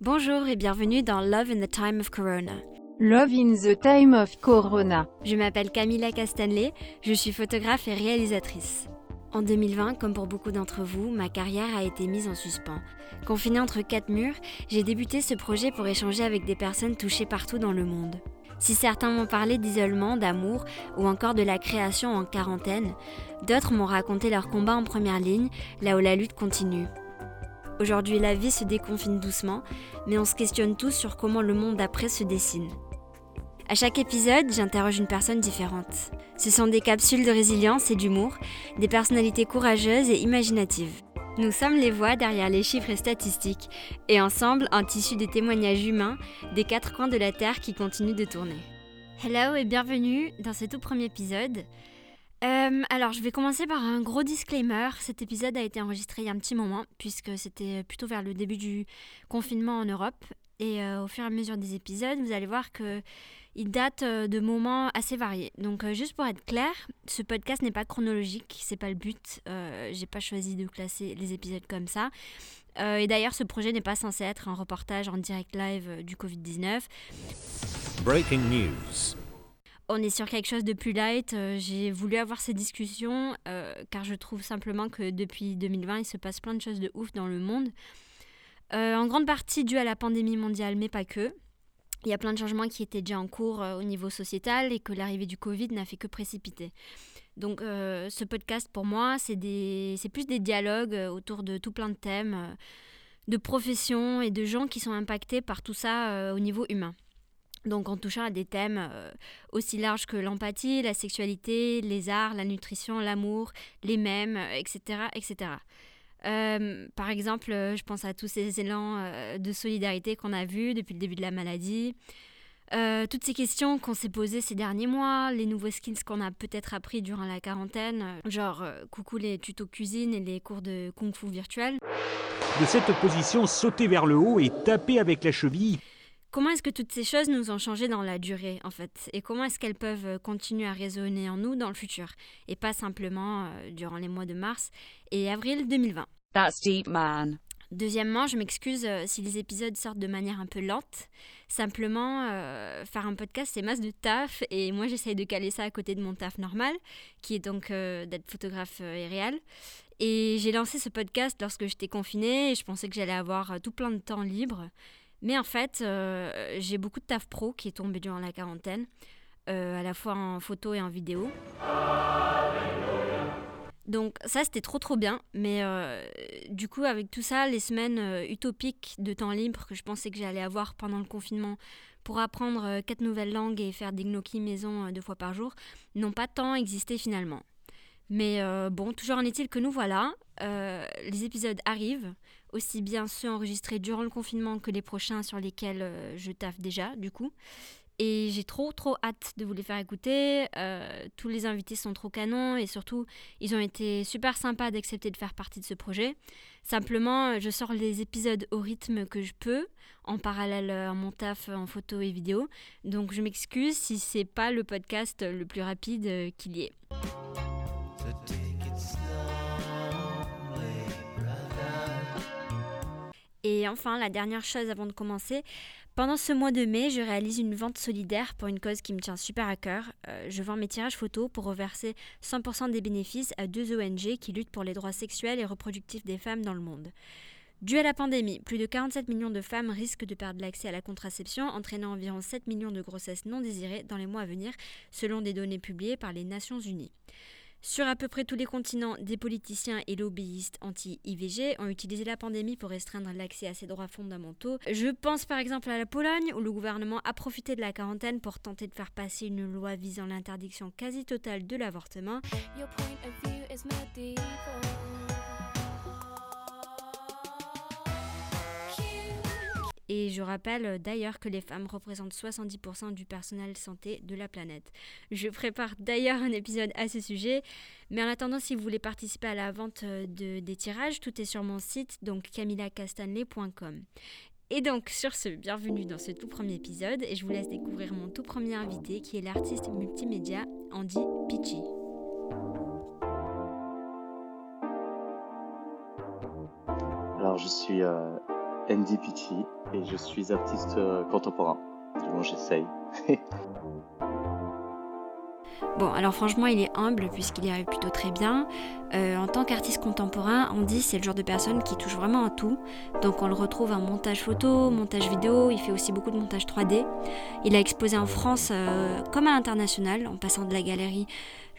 Bonjour et bienvenue dans Love in the Time of Corona. Love in the Time of Corona. Je m'appelle Camilla Castanley, je suis photographe et réalisatrice. En 2020, comme pour beaucoup d'entre vous, ma carrière a été mise en suspens. Confinée entre quatre murs, j'ai débuté ce projet pour échanger avec des personnes touchées partout dans le monde. Si certains m'ont parlé d'isolement, d'amour ou encore de la création en quarantaine, d'autres m'ont raconté leur combat en première ligne, là où la lutte continue. Aujourd'hui, la vie se déconfine doucement, mais on se questionne tous sur comment le monde d'après se dessine. À chaque épisode, j'interroge une personne différente. Ce sont des capsules de résilience et d'humour, des personnalités courageuses et imaginatives. Nous sommes les voix derrière les chiffres et statistiques, et ensemble, un tissu de témoignages humains des quatre coins de la Terre qui continuent de tourner. Hello et bienvenue dans ce tout premier épisode. Euh, alors, je vais commencer par un gros disclaimer. Cet épisode a été enregistré il y a un petit moment, puisque c'était plutôt vers le début du confinement en Europe. Et euh, au fur et à mesure des épisodes, vous allez voir que il date euh, de moments assez variés. Donc juste pour être clair, ce podcast n'est pas chronologique, c'est pas le but. J'ai pas choisi de classer les épisodes comme ça. Et d'ailleurs, ce projet n'est pas censé être un reportage en direct live du Covid-19. Breaking news. On est sur quelque chose de plus light. J'ai voulu avoir ces discussions car je trouve simplement que depuis 2020, il se passe plein de choses de ouf dans le monde. en grande partie dû à la pandémie mondiale, mais pas que il y a plein de changements qui étaient déjà en cours euh, au niveau sociétal et que l'arrivée du Covid n'a fait que précipiter. Donc euh, ce podcast pour moi, c'est plus des dialogues euh, autour de tout plein de thèmes, de professions et de gens qui sont impactés par tout ça au niveau humain. Donc en touchant à des thèmes aussi larges que l'empathie, la sexualité, les arts, la nutrition, l'amour, les mèmes, etc. etc. Euh, par exemple, euh, je pense à tous ces élans euh, de solidarité qu'on a vus depuis le début de la maladie. toutes ces questions qu'on s'est posées ces derniers mois, les nouveaux skills qu'on a peut-être appris durant la quarantaine, genre coucou les tutos cuisine et les cours de kung fu virtuel. De cette position, sauter vers le haut et taper avec la cheville. Comment est-ce que toutes ces choses nous ont changé dans la durée, en fait? Et comment est-ce qu'elles peuvent continuer à résonner en nous dans le futur? Et pas simplement durant les mois de mars et avril 2020. That's deep, man. Deuxièmement, je m'excuse si les épisodes sortent de manière un peu lente. Simplement, faire un podcast, c'est masse de taf. Et moi, j'essaye de caler ça à côté de mon taf normal, qui est donc d'être photographe et réel. Et j'ai lancé ce podcast lorsque j'étais confinée et je pensais que j'allais avoir tout plein de temps libre. Mais en fait, euh, j'ai beaucoup de taf pro qui est tombé durant la quarantaine, euh, à la fois en photo et en vidéo. Donc ça, c'était trop trop bien. Mais euh, du coup, avec tout ça, les semaines utopiques de temps libre que je pensais que j'allais avoir pendant le confinement pour apprendre quatre nouvelles langues et faire des gnocchis maison deux fois par jour, n'ont pas tant existé finalement. Mais bon, toujours en est-il que nous voilà, les épisodes arrivent aussi bien ceux enregistrés durant le confinement que les prochains sur lesquels euh, je taffe déjà, du coup. Et j'ai trop, trop hâte de vous les faire écouter. Euh, tous les invités sont trop canons et surtout, ils ont été super sympas d'accepter de faire partie de ce projet. Simplement, je sors les épisodes au rythme que je peux, en parallèle à mon taf en photo et vidéo. Donc, je m'excuse si c'est pas le podcast le plus rapide euh, qu'il y ait. Et enfin, la dernière chose avant de commencer, pendant ce mois de mai, je réalise une vente solidaire pour une cause qui me tient super à cœur. Euh, je vends mes tirages photos pour reverser 100% des bénéfices à deux ONG qui luttent pour les droits sexuels et reproductifs des femmes dans le monde. Dû à la pandémie, plus de 47 millions de femmes risquent de perdre l'accès à la contraception, entraînant environ 7 millions de grossesses non désirées dans les mois à venir, selon des données publiées par les Nations Unies. Sur à peu près tous les continents, des politiciens et lobbyistes anti-IVG ont utilisé la pandémie pour restreindre l'accès à ces droits fondamentaux. Je pense par exemple à la Pologne, où le gouvernement a profité de la quarantaine pour tenter de faire passer une loi visant l'interdiction quasi totale de l'avortement. Et je rappelle euh, d'ailleurs que les femmes représentent 70% du personnel santé de la planète. Je prépare d'ailleurs un épisode à ce sujet. Mais en attendant, si vous voulez participer à la vente euh, de, des tirages, tout est sur mon site, donc camillacastanley.com. Et donc, sur ce, bienvenue dans ce tout premier épisode et je vous laisse découvrir mon tout premier invité qui est l'artiste multimédia Andy Pichi. Alors, je suis euh, Andy Pichi et je suis artiste euh, contemporain. Du moins, j'essaye. Bon, alors franchement, il est humble puisqu'il y arrive plutôt très bien. Euh, en tant qu'artiste contemporain, Andy, c'est le genre de personne qui touche vraiment à tout. Donc on le retrouve en montage photo, montage vidéo, il fait aussi beaucoup de montage 3D. Il a exposé en France euh, comme à l'international, en passant de la galerie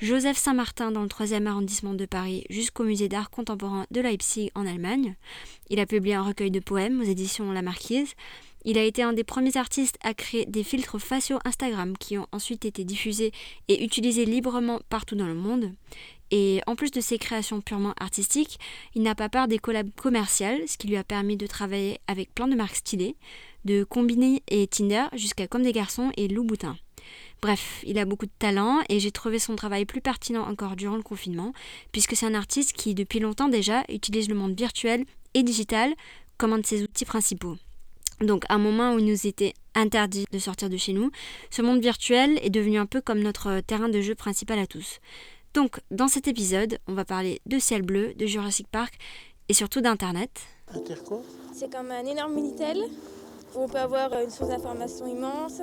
Joseph Saint-Martin dans le 3e arrondissement de Paris jusqu'au musée d'art contemporain de Leipzig en Allemagne. Il a publié un recueil de poèmes aux éditions La Marquise. Il a été un des premiers artistes à créer des filtres faciaux Instagram qui ont ensuite été diffusés et utilisés librement partout dans le monde. Et en plus de ses créations purement artistiques, il n'a pas peur des collabs commerciales, ce qui lui a permis de travailler avec plein de marques stylées, de Combini et Tinder jusqu'à Comme des garçons et Louboutin. Bref, il a beaucoup de talent et j'ai trouvé son travail plus pertinent encore durant le confinement, puisque c'est un artiste qui, depuis longtemps déjà, utilise le monde virtuel et digital comme un de ses outils principaux. Donc à un moment où il nous était interdit de sortir de chez nous, ce monde virtuel est devenu un peu comme notre terrain de jeu principal à tous. Donc dans cet épisode, on va parler de ciel bleu, de Jurassic Park et surtout d'Internet. C'est comme un énorme Minitel on peut avoir une source d'information immense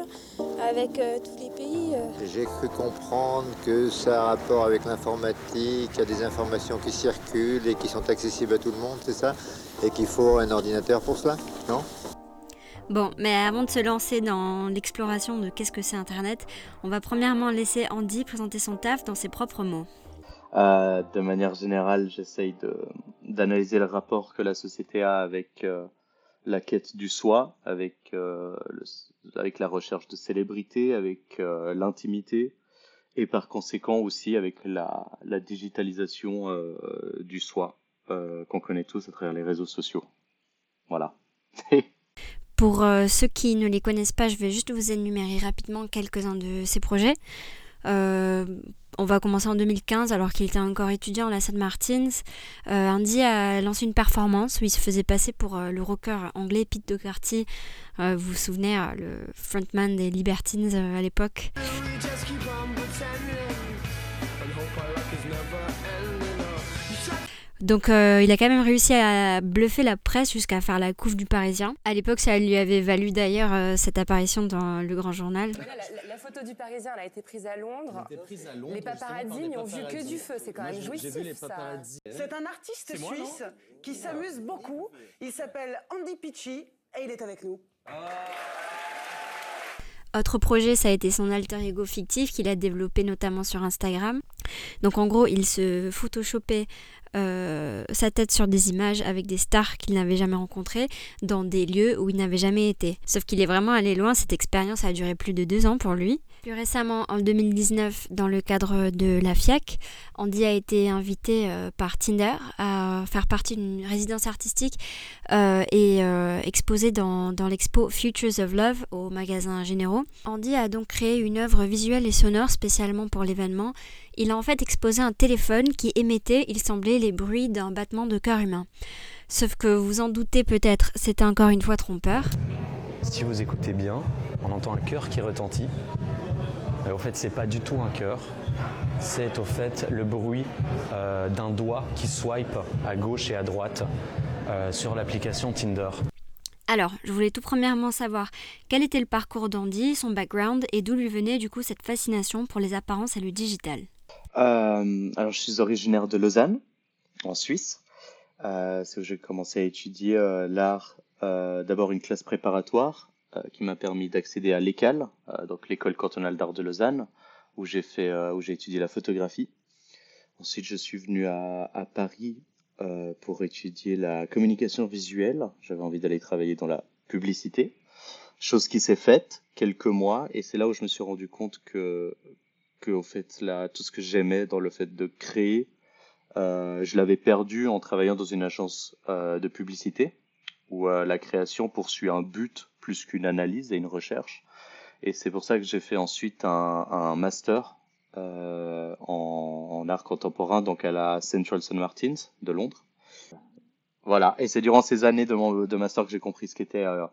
avec euh, tous les pays. euh. J'ai cru comprendre que ça a rapport avec l'informatique, il y a des informations qui circulent et qui sont accessibles à tout le monde, c'est ça? Et qu'il faut un ordinateur pour cela, non? Bon, mais avant de se lancer dans l'exploration de qu'est-ce que c'est Internet, on va premièrement laisser Andy présenter son taf dans ses propres mots. Euh, de manière générale, j'essaye de d'analyser le rapport que la société a avec euh, la quête du soi, avec euh, avec la recherche de célébrité, avec euh, l'intimité, et par conséquent aussi avec la digitalisation euh, du soi qu'on connaît tous à travers les réseaux sociaux. Voilà. Pour ceux qui ne les connaissent pas, je vais juste vous énumérer rapidement quelques-uns de ses projets. Euh, on va commencer en 2015 alors qu'il était encore étudiant à la St. Martins. Euh, Andy a lancé une performance où il se faisait passer pour euh, le rocker anglais Pete Doherty. Vous vous souvenez, le frontman des Libertines à l'époque. Donc euh, il a quand même réussi à bluffer la presse jusqu'à faire la couve du Parisien. À l'époque, ça lui avait valu d'ailleurs euh, cette apparition dans le Grand Journal. La, la- la photo du Parisien, elle a été prise à Londres. Les paparazzis n'y ont vu que du feu. C'est quand même jouissif, ça. C'est un artiste suisse qui s'amuse beaucoup. Il s'appelle Andy Pichi et il est avec nous. Autre projet, ça a été son alter ego fictif qu'il a développé notamment sur Instagram. Donc en gros, il se photoshopait euh, sa tête sur des images avec des stars qu'il n'avait jamais rencontrées dans des lieux où il n'avait jamais été. Sauf qu'il est vraiment allé loin, cette expérience a duré plus de deux ans pour lui. Plus récemment, en 2019, dans le cadre de la FIAC, Andy a été invité euh, par Tinder à faire partie d'une résidence artistique euh, et euh, exposé dans, dans l'expo Futures of Love au magasin Généraux. Andy a donc créé une œuvre visuelle et sonore spécialement pour l'événement. Il a en fait exposé un téléphone qui émettait, il semblait, les bruits d'un battement de cœur humain. Sauf que vous en doutez peut-être, c'était encore une fois trompeur. Si vous écoutez bien, on entend un cœur qui retentit. Au fait, c'est pas du tout un cœur. C'est au fait le bruit euh, d'un doigt qui swipe à gauche et à droite euh, sur l'application Tinder. Alors, je voulais tout premièrement savoir quel était le parcours d'Andy, son background et d'où lui venait du coup cette fascination pour les apparences et le digital? Euh, alors, je suis originaire de Lausanne, en Suisse. Euh, c'est où j'ai commencé à étudier euh, l'art. euh, D'abord une classe préparatoire qui m'a permis d'accéder à l'ECAL, euh, donc l'école cantonale d'art de Lausanne, où j'ai fait, euh, où j'ai étudié la photographie. Ensuite, je suis venu à, Paris euh, pour étudier la communication visuelle. J'avais envie d'aller travailler dans la publicité, chose qui s'est faite quelques mois, et c'est là où je me suis rendu compte que que au fait là tout ce que j'aimais dans le fait de créer euh, je l'avais perdu en travaillant dans une agence euh, de publicité où euh, la création poursuit un but plus qu'une analyse et une recherche. Et c'est pour ça que j'ai fait ensuite un, master euh, en, en art contemporain donc à la Central St Martins de Londres. Voilà. Et c'est durant ces années de, mon, de master que j'ai compris ce qu'était euh,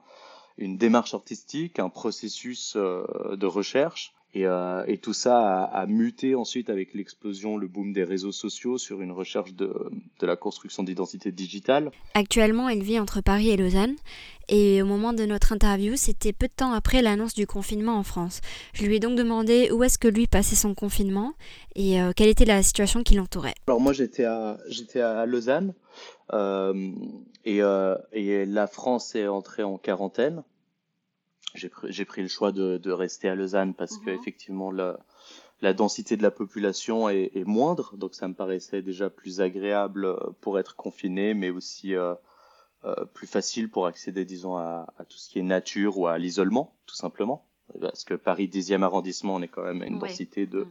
une démarche artistique un processus euh, de recherche Et, euh, et tout ça a, a muté ensuite avec l'explosion, le boom des réseaux sociaux sur une recherche de, de la construction d'identité digitale. Actuellement, elle vit entre Paris et Lausanne. Et au moment de notre interview, c'était peu de temps après l'annonce du confinement en France. Je lui ai donc demandé où est-ce que lui passait son confinement et euh, quelle était la situation qui l'entourait. Alors moi j'étais à, j'étais à Lausanne euh, et, euh, et la France est entrée en quarantaine j'ai pris, pris, le choix de, de, rester à Lausanne parce mmh. que effectivement la, la, densité de la population est, est, moindre, donc ça me paraissait déjà plus agréable euh, pour être confiné, mais aussi euh, euh, plus facile pour accéder, disons, à, à, tout ce qui est nature ou à l'isolement, tout simplement. Parce que Paris 10e arrondissement, on est quand même à une ouais. densité de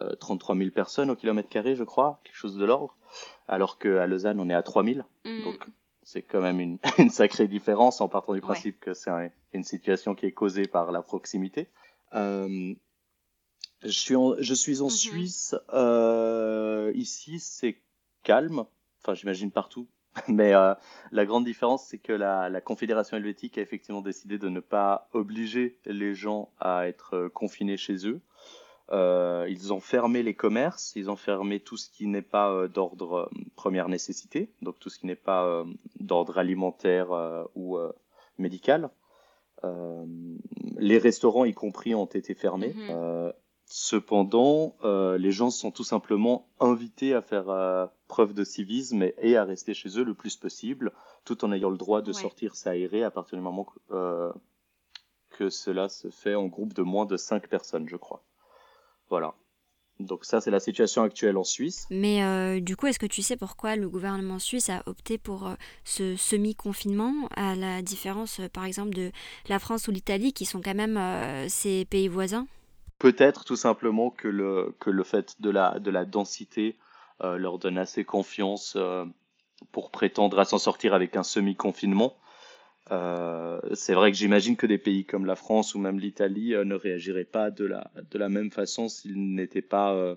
euh, 33 000 personnes au kilomètre carré, je crois, quelque chose de l'ordre, alors qu'à Lausanne, on est à 3 000. Mmh. Donc c'est quand même une, une, sacrée différence en partant du principe ouais. que c'est un, une situation qui est causée par la proximité. Euh, je suis en, je suis en mm -hmm. Suisse. Euh, ici, c'est calme. Enfin, j'imagine partout. Mais euh, la grande différence, c'est que la, la, Confédération helvétique a effectivement décidé de ne pas obliger les gens à être confinés chez eux. Euh, ils ont fermé les commerces, ils ont fermé tout ce qui n'est pas euh, d'ordre euh, première nécessité, donc tout ce qui n'est pas euh, d'ordre alimentaire ou euh, médical. les restaurants, y compris, ont été fermés. Mm -hmm. cependant, les gens sont tout simplement invités à faire preuve de civisme et, et, à rester chez eux le plus possible, tout en ayant le droit de ouais. sortir s'aérer à partir du moment que, que cela se fait en groupe de moins de 5 personnes, je crois. Voilà. Donc ça, c'est la situation actuelle en Suisse. Mais euh, du coup, est-ce que tu sais pourquoi le gouvernement suisse a opté pour euh, ce semi-confinement, à la différence, euh, par exemple, de la France ou l'Italie, qui sont quand même ces pays voisins? Peut-être tout simplement que le, que le fait de la, de la densité leur donne assez confiance pour prétendre à s'en sortir avec un semi-confinement. Euh, c'est vrai que j'imagine que des pays comme la France ou même l'Italie euh, ne réagiraient pas de la, de la même façon s'ils n'étaient pas, euh,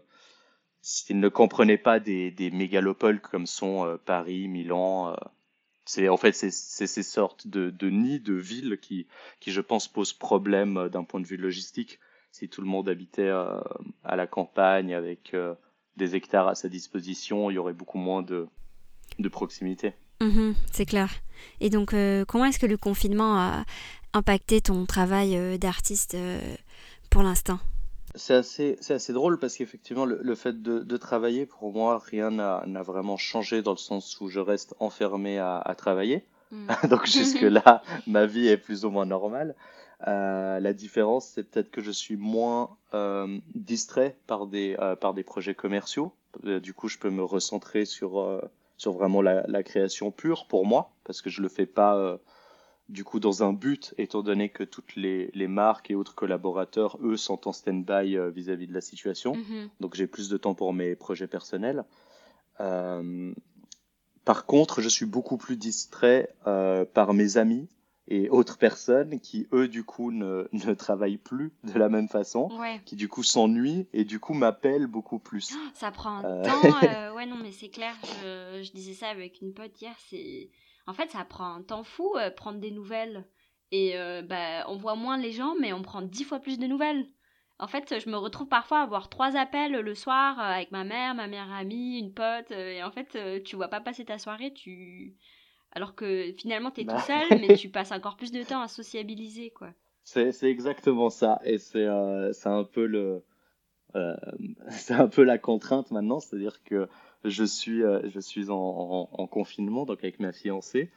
s'ils ne comprenaient pas des, des mégalopoles comme sont Paris, Milan. C'est en fait c'est ces sortes de, de nids de villes qui, qui je pense posent problème d'un point de vue logistique. Si tout le monde habitait à la campagne avec des hectares à sa disposition, il y aurait beaucoup moins de, de proximité. Mmh, c'est clair. Et donc, euh, comment est-ce que le confinement a impacté ton travail euh, d'artiste euh, pour l'instant? C'est assez, assez drôle parce qu'effectivement, le, le, fait de, de, travailler, pour moi, rien n'a vraiment changé dans le sens où je reste enfermé à, à travailler. Mmh. donc, jusque-là, ma vie est plus ou moins normale. Euh, la différence, c'est peut-être que je suis moins euh, distrait par des, euh, par des projets commerciaux. du coup, je peux me recentrer sur sur vraiment la, la, création pure pour moi, parce que je le fais pas euh, du coup dans un but, étant donné que toutes les, les marques et autres collaborateurs, eux, sont en stand-by euh, vis-à-vis de la situation. Mm -hmm. Donc j'ai plus de temps pour mes projets personnels. Euh, par contre, je suis beaucoup plus distrait euh, par mes amis et autres personnes qui, eux, du coup, ne, ne travaillent plus de la même façon, ouais. qui, du coup, s'ennuient et, du coup, m'appellent beaucoup plus. Ça prend un euh... temps. Euh, ouais, non, mais c'est clair. Je, je, disais ça avec une pote hier. C'est En fait, ça prend un temps fou, euh, prendre des nouvelles. Et bah, on voit moins les gens, mais on prend dix fois plus de nouvelles. En fait, je me retrouve parfois à avoir trois appels le soir avec ma mère, ma meilleure amie, une pote. Et en fait, tu vois pas passer ta soirée, tu alors que finalement, tu es bah. tout seul, mais tu passes encore plus de temps à sociabiliser, quoi. C'est exactement ça. Et c'est euh, un peu le. Euh, c'est un peu la contrainte maintenant, c'est-à-dire que je suis, euh, je suis en, en, en, confinement, donc avec ma fiancée.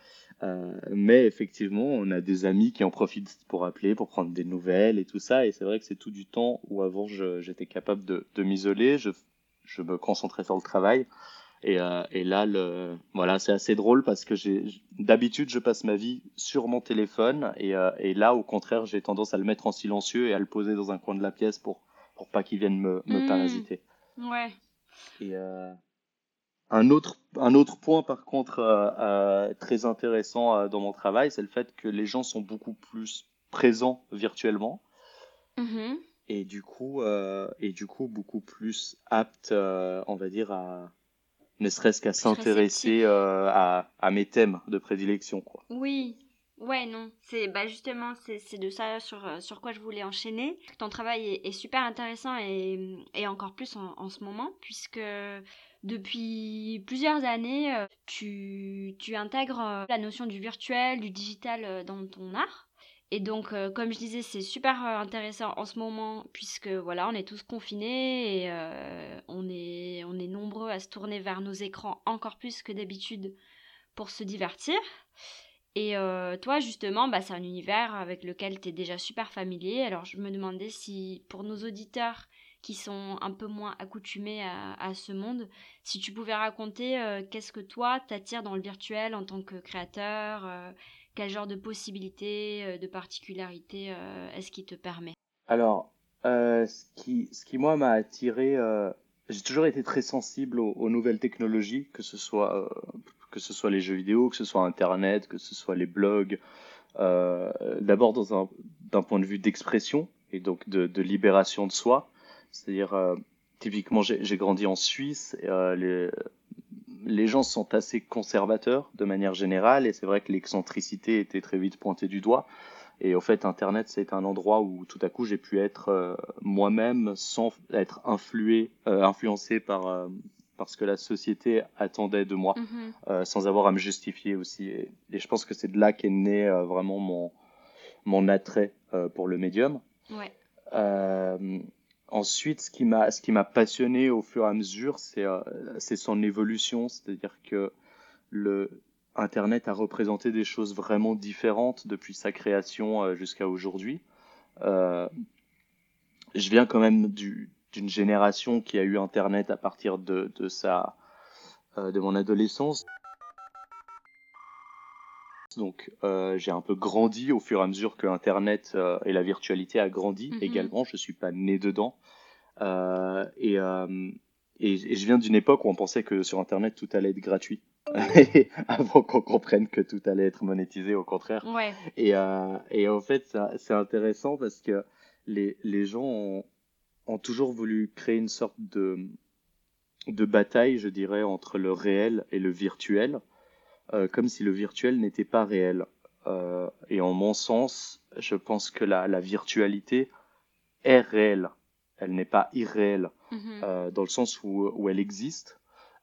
Euh, mais effectivement, on a des amis qui en profitent pour appeler, pour prendre des nouvelles et tout ça. Et c'est vrai que c'est tout du temps où avant j'étais capable de, de m'isoler, je, je me concentrais sur le travail. Et, euh, et là, le, voilà, c'est assez drôle parce que d'habitude, je passe ma vie sur mon téléphone et, euh, et là, au contraire, j'ai tendance à le mettre en silencieux et à le poser dans un coin de la pièce pour, pour pas qu'il vienne me, me mmh. parasiter. Ouais. Et euh, un autre, un autre point, par contre, très intéressant dans mon travail, c'est le fait que les gens sont beaucoup plus présents virtuellement. Mmh. Et du coup, et du coup, beaucoup plus aptes, on va dire, à, ne serait-ce qu'à s'intéresser euh, à, à, mes thèmes de prédilection. Quoi. Oui, Ouais, non, c'est bah justement c'est de ça sur, euh, sur quoi je voulais enchaîner. Ton travail est, super intéressant et, et encore plus en, en, ce moment, puisque depuis plusieurs années, euh, tu, tu intègres la notion du virtuel, du digital dans ton art. Et donc, comme je disais, c'est super intéressant en ce moment, puisque voilà, on est tous confinés et on, est, on est nombreux à se tourner vers nos écrans encore plus que d'habitude pour se divertir. Et euh, toi, justement, bah, c'est un univers avec lequel tu es déjà super familier. Alors, je me demandais si, pour nos auditeurs qui sont un peu moins accoutumés à, ce monde, si tu pouvais raconter euh, qu'est-ce que toi t'attires dans le virtuel en tant que créateur, euh, quel genre de possibilités, de particularités est-ce qui te permet? Alors, ce, qui, ce qui, moi, m'a attiré, j'ai toujours été très sensible aux, nouvelles technologies, que ce soit que ce soit les jeux vidéo, que ce soit Internet, que ce soit les blogs. Euh, D'abord d'un point de vue d'expression et donc de, libération de soi. C'est-à-dire, euh, typiquement, j'ai grandi en Suisse. Euh, les, les gens sont assez conservateurs de manière générale et c'est vrai que l'excentricité était très vite pointée du doigt. Et au fait, Internet, c'est un endroit où tout à coup j'ai pu être euh, moi-même sans être influé, euh, influencé par, euh, parce que la société attendait de moi, mhm. sans avoir à me justifier aussi. Et, je pense que c'est de là qu'est né vraiment mon, mon attrait pour le médium. Ouais. Ensuite, ce qui m'a ce qui m'a passionné au fur et à mesure, c'est c'est son évolution, c'est-à-dire que le Internet a représenté des choses vraiment différentes depuis sa création jusqu'à aujourd'hui. je viens quand même du, d'une génération qui a eu Internet à partir de, de sa, euh, de mon adolescence. Donc euh, j'ai un peu grandi au fur et à mesure que Internet euh, et la virtualité a grandi mhm. également. Je suis pas né dedans. Euh, et, et, et, je viens d'une époque où on pensait que sur Internet tout allait être gratuit. avant qu'on comprenne que tout allait être monétisé, au contraire. Ouais. Et, et en fait, c'est intéressant parce que les, les gens ont, ont toujours voulu créer une sorte de, de bataille, je dirais, entre le réel et le virtuel, comme si le virtuel n'était pas réel. Euh, et en mon sens, je pense que la, la virtualité est réelle. Elle n'est pas irréelle, mm -hmm. euh, dans le sens où, où elle existe.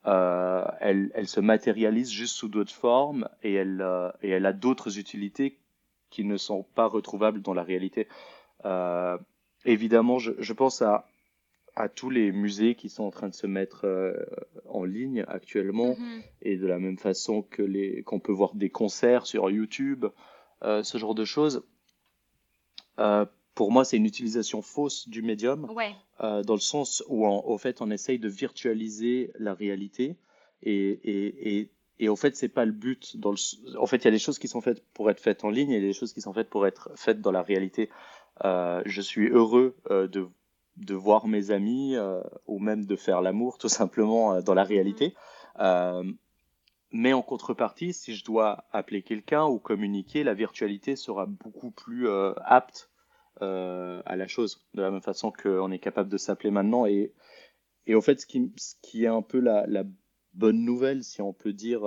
Euh, elle, elle, se matérialise juste sous d'autres formes et elle, euh, et elle a d'autres utilités qui ne sont pas retrouvables dans la réalité. Euh, évidemment, je, je pense à, à, tous les musées qui sont en train de se mettre euh, en ligne actuellement, mm-hmm. et de la même façon que les qu'on peut voir des concerts sur YouTube, euh, ce genre de choses. Euh, pour moi, c'est une utilisation fausse du médium, ouais. Dans le sens où, en, au fait, on essaye de virtualiser la réalité, et, et, et et au fait, c'est pas le but. Dans le... En fait, il y a des choses qui sont faites pour être faites en ligne et des choses qui sont faites pour être faites dans la réalité. Je suis heureux de, de voir mes amis euh, ou même de faire l'amour tout simplement euh, dans la réalité. Euh, mais en contrepartie, si je dois appeler quelqu'un ou communiquer, la virtualité sera beaucoup plus apte à la chose, de la même façon qu'on est capable de s'appeler maintenant. Et, et au fait, ce qui, est un peu la, bonne nouvelle, si on peut dire,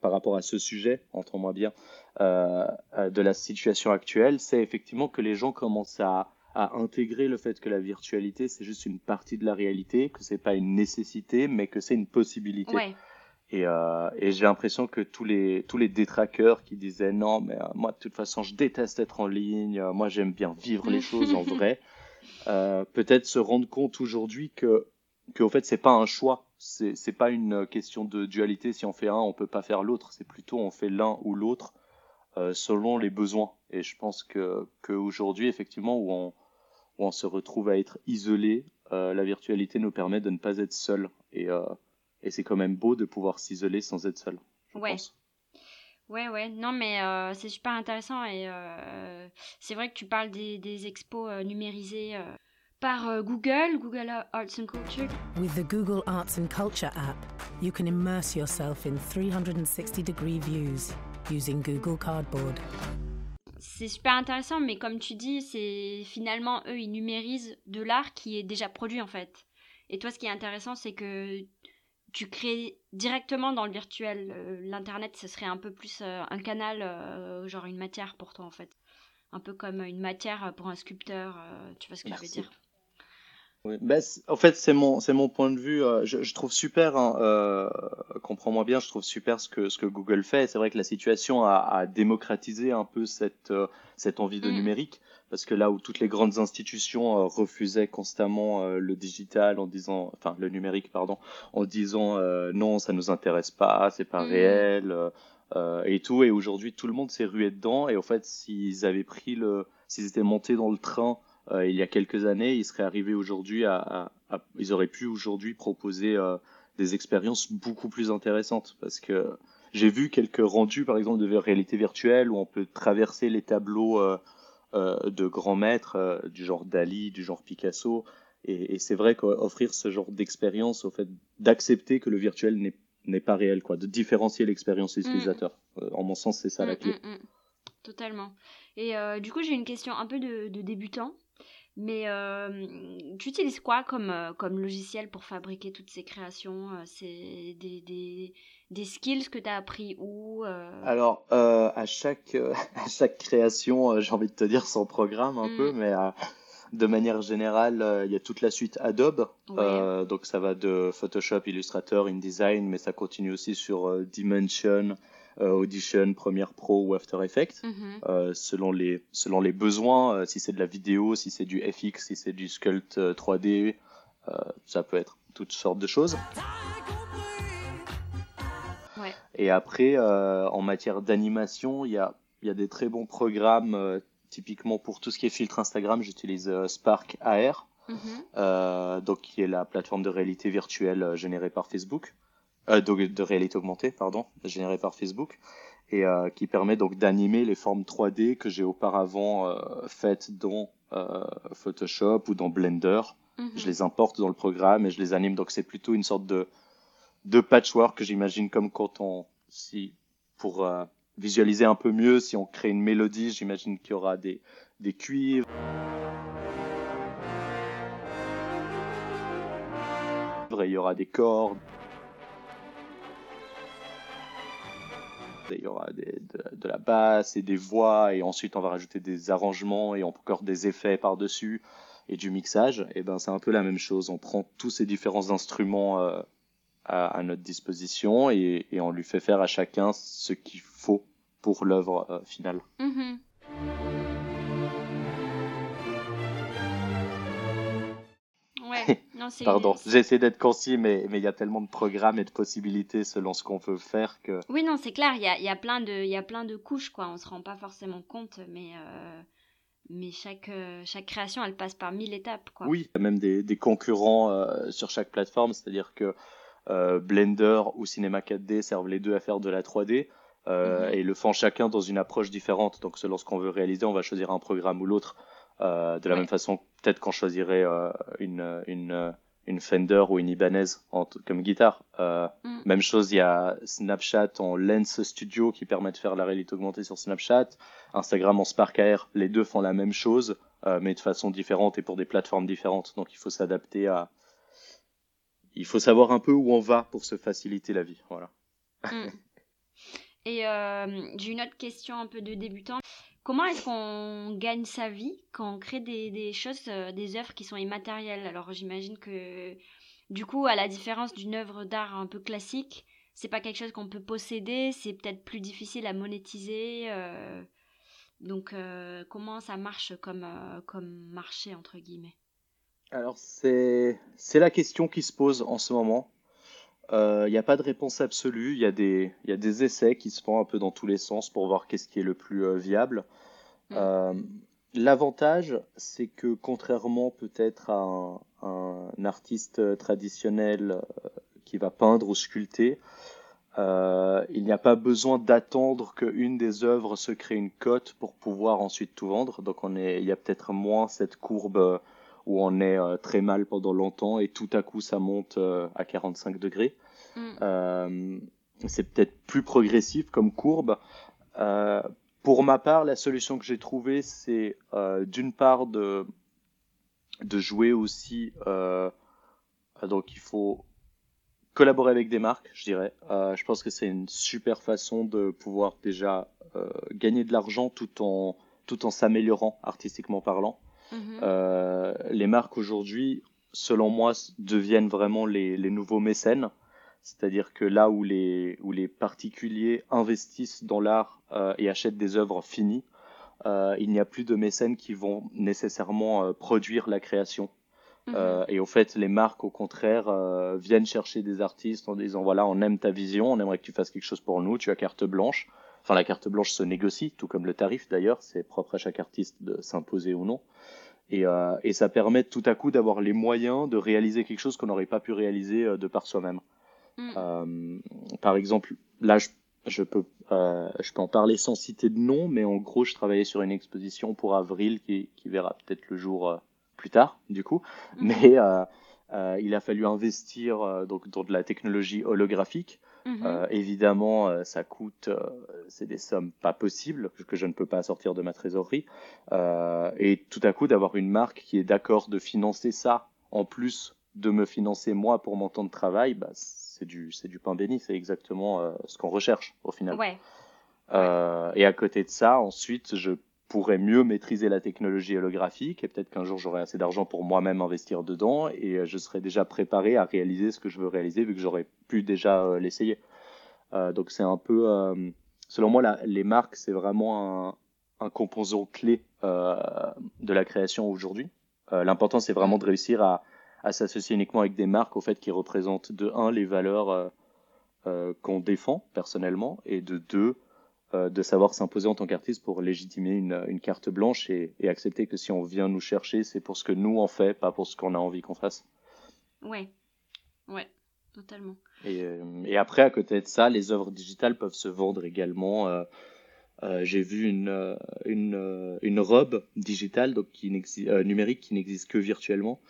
par rapport à ce sujet, entends-moi bien, euh, euh, de la situation actuelle, c'est effectivement que les gens commencent à, à intégrer le fait que la virtualité, c'est juste une partie de la réalité, que c'est pas une nécessité, mais que c'est une possibilité. Ouais. Et, euh, et j'ai l'impression que tous les tous les détraqueurs qui disaient non mais euh, moi de toute façon je déteste être en ligne, euh, moi j'aime bien vivre les choses en vrai, peut-être se rendre compte aujourd'hui que que au fait c'est pas un choix c'est pas une question de dualité. Si on fait un, on peut pas faire l'autre. C'est plutôt on fait l'un ou l'autre selon les besoins. Et je pense que qu'aujourd'hui, effectivement, où on, où on se retrouve à être isolé, euh, la virtualité nous permet de ne pas être seul. Et, euh, et c'est quand même beau de pouvoir s'isoler sans être seul. Je ouais. pense. Ouais, ouais, non, mais euh, c'est super intéressant et euh, c'est vrai que tu parles des, des expos euh, numérisées par Google, Google Arts and Culture. With the Google Arts and Culture app, you can immerse yourself in 360 degree views using Google Cardboard. C'est super intéressant, mais comme tu dis, c'est finalement eux, ils numérisent de l'art qui est déjà produit en fait. Et toi, ce qui est intéressant, c'est que tu crées directement dans le virtuel. L'internet, ce serait un peu plus un canal, genre une matière pour toi en fait. Un peu comme une matière pour un sculpteur, tu vois ce que je veux dire bah, en fait, c'est mon, c'est mon point de vue. Euh, je, je trouve super, hein, euh, comprends-moi bien, je trouve super ce que, ce que Google fait. C'est vrai que la situation a, a démocratisé un peu cette, euh, cette envie de mm. numérique, parce que là où toutes les grandes institutions euh, refusaient constamment le digital en disant, enfin le numérique, pardon, en disant non, ça nous intéresse pas, c'est pas mm. réel et tout. Et aujourd'hui, tout le monde s'est rué dedans. Et en fait, s'ils avaient pris le, s'ils étaient montés dans le train il y a quelques années, ils seraient arrivés aujourd'hui à, à, ils auraient pu aujourd'hui proposer euh, des expériences beaucoup plus intéressantes parce que j'ai vu quelques rendus par exemple de réalité virtuelle où on peut traverser les tableaux euh, de grands maîtres du genre Dali, du genre Picasso et, et c'est vrai qu'offrir ce genre d'expérience au fait d'accepter que le virtuel n'est n'est pas réel quoi, de différencier l'expérience utilisateur. Mmh. en mon sens, c'est ça la mmh, clé. Mmh, Totalement. Et du coup, j'ai une question un peu de, de débutant. Mais euh, tu utilises quoi comme, euh, comme logiciel pour fabriquer toutes ces créations euh, C'est des, des, des, skills que tu as appris où Alors, à, chaque, à chaque création, j'ai envie de te dire son programme un peu, mm. mais de manière générale, il y a toute la suite Adobe. donc ça va de Photoshop, Illustrator, InDesign, mais ça continue aussi sur Dimension, Audition, Premiere Pro ou After Effects, euh, selon les selon les besoins. Euh, si c'est de la vidéo, si c'est du FX, si c'est du sculpt 3D, ça peut être toutes sortes de choses. Et après, en matière d'animation, il y a, y a des très bons programmes. typiquement pour tout ce qui est filtre Instagram, j'utilise Spark AR, mhm. donc qui est la plateforme de réalité virtuelle générée par Facebook euh, de, réalité augmentée, pardon, générée par Facebook, et euh, qui permet donc d'animer les formes 3D que j'ai auparavant euh, faites dans euh, Photoshop ou dans Blender. Mhm. Je les importe dans le programme et je les anime. Donc c'est plutôt une sorte de, de patchwork que j'imagine comme quand on, si pour euh, visualiser un peu mieux, si on crée une mélodie, j'imagine qu'il y aura des, des cuivres. il y aura des cordes. Il y aura de, la basse et des voix, et ensuite on va rajouter des arrangements et encore des effets par-dessus et du mixage. Et ben c'est un peu la même chose. On prend tous ces différents instruments euh, à, notre disposition et, on lui fait faire à chacun ce qu'il faut pour l'œuvre euh, finale. Pardon, j'essaie d'être concis, mais il y a tellement de programmes et de possibilités selon ce qu'on veut faire que. Oui, non, c'est clair, il y a, y, a plein de, y a plein de couches, quoi. On se rend pas forcément compte, mais, euh, mais chaque, euh, chaque création, elle passe par mille étapes, quoi. Oui, il y a même des, des concurrents euh, sur chaque plateforme, c'est-à-dire que Blender ou Cinema 4D servent les deux à faire de la 3D. Mhm. et le font chacun dans une approche différente. Donc, selon ce qu'on veut réaliser, on va choisir un programme ou l'autre. Euh, de la même façon, peut-être qu'on choisirait euh, une, une, une Fender ou une Ibanez en, comme guitare. Euh, mm. Même chose, il y a Snapchat en Lens Studio qui permet de faire la réalité augmentée sur Snapchat. Instagram en Spark AR, les deux font la même chose, mais de façon différente et pour des plateformes différentes. Donc il faut s'adapter à. Il faut savoir un peu où on va pour se faciliter la vie. Voilà. Mm. Et j'ai une autre question un peu de débutant. Comment est-ce qu'on gagne sa vie quand on crée des, choses, euh, des œuvres qui sont immatérielles? Alors j'imagine que du coup, à la différence d'une œuvre d'art un peu classique, c'est pas quelque chose qu'on peut posséder, c'est peut-être plus difficile à monétiser. Euh, donc euh, comment ça marche comme, comme marché entre guillemets? Alors c'est la question qui se pose en ce moment. Il n'y a pas de réponse absolue, il y, a des, y a des essais qui se font un peu dans tous les sens pour voir qu'est-ce qui est le plus viable. Mm. Euh, l'avantage, c'est que contrairement peut-être à un, artiste traditionnel euh, qui va peindre ou sculpter, euh, il n'y a pas besoin d'attendre qu'une des œuvres se crée une cote pour pouvoir ensuite tout vendre. Donc il y a peut-être moins cette courbe où on est très mal pendant longtemps et tout à coup ça monte à 45 degrés. Mm. c'est peut-être plus progressif comme courbe. Pour ma part, la solution que j'ai trouvée, c'est euh, d'une part de, de jouer aussi. Euh, donc, il faut collaborer avec des marques, je dirais. je pense que c'est une super façon de pouvoir déjà gagner de l'argent tout en, tout en s'améliorant artistiquement parlant. Mhm. les marques aujourd'hui, selon moi, deviennent vraiment les, les nouveaux mécènes. C'est-à-dire que là où les, où les particuliers investissent dans l'art euh, et achètent des œuvres finies, euh, il n'y a plus de mécènes qui vont nécessairement euh, produire la création. Mhm. et au fait, les marques, au contraire, viennent chercher des artistes en disant voilà, on aime ta vision, on aimerait que tu fasses quelque chose pour nous, tu as carte blanche. Enfin, la carte blanche se négocie, tout comme le tarif d'ailleurs, c'est propre à chaque artiste de s'imposer ou non. Et, et, ça permet tout à coup d'avoir les moyens de réaliser quelque chose qu'on n'aurait pas pu réaliser de par soi-même. Mm. Euh, par exemple, là, je, je peux, euh, je peux en parler sans citer de nom, mais en gros, je travaillais sur une exposition pour avril qui, qui verra peut-être le jour euh, plus tard, du coup. Mm. Mais euh, euh, il a fallu investir euh, donc dans de la technologie holographique. Mm-hmm. évidemment, ça coûte, c'est des sommes pas possibles que je ne peux pas sortir de ma trésorerie. et tout à coup, d'avoir une marque qui est d'accord de financer ça en plus de me financer moi pour mon temps de travail, bah, c'est du, c'est du pain béni, c'est exactement euh, ce qu'on recherche au final. Ouais. Euh, et à côté de ça, ensuite, je pourrais mieux maîtriser la technologie holographique et peut-être qu'un jour j'aurai assez d'argent pour moi-même investir dedans et euh, je serai déjà préparé à réaliser ce que je veux réaliser vu que j'aurais pu déjà l'essayer. donc c'est un peu, selon moi, les marques, c'est vraiment un, un composant clé de la création aujourd'hui. L'important, c'est vraiment de réussir à, à s'associer uniquement avec des marques au fait qui représentent de un les valeurs euh, euh, qu'on défend personnellement et de deux euh, de savoir s'imposer en tant qu'artiste pour légitimer une, une carte blanche et, et, accepter que si on vient nous chercher c'est pour ce que nous on fait pas pour ce qu'on a envie qu'on fasse. Ouais, ouais, totalement. Et, et, après à côté de ça les œuvres digitales peuvent se vendre également. Euh, j'ai vu une, une, une robe digitale donc qui numérique qui n'existe que virtuellement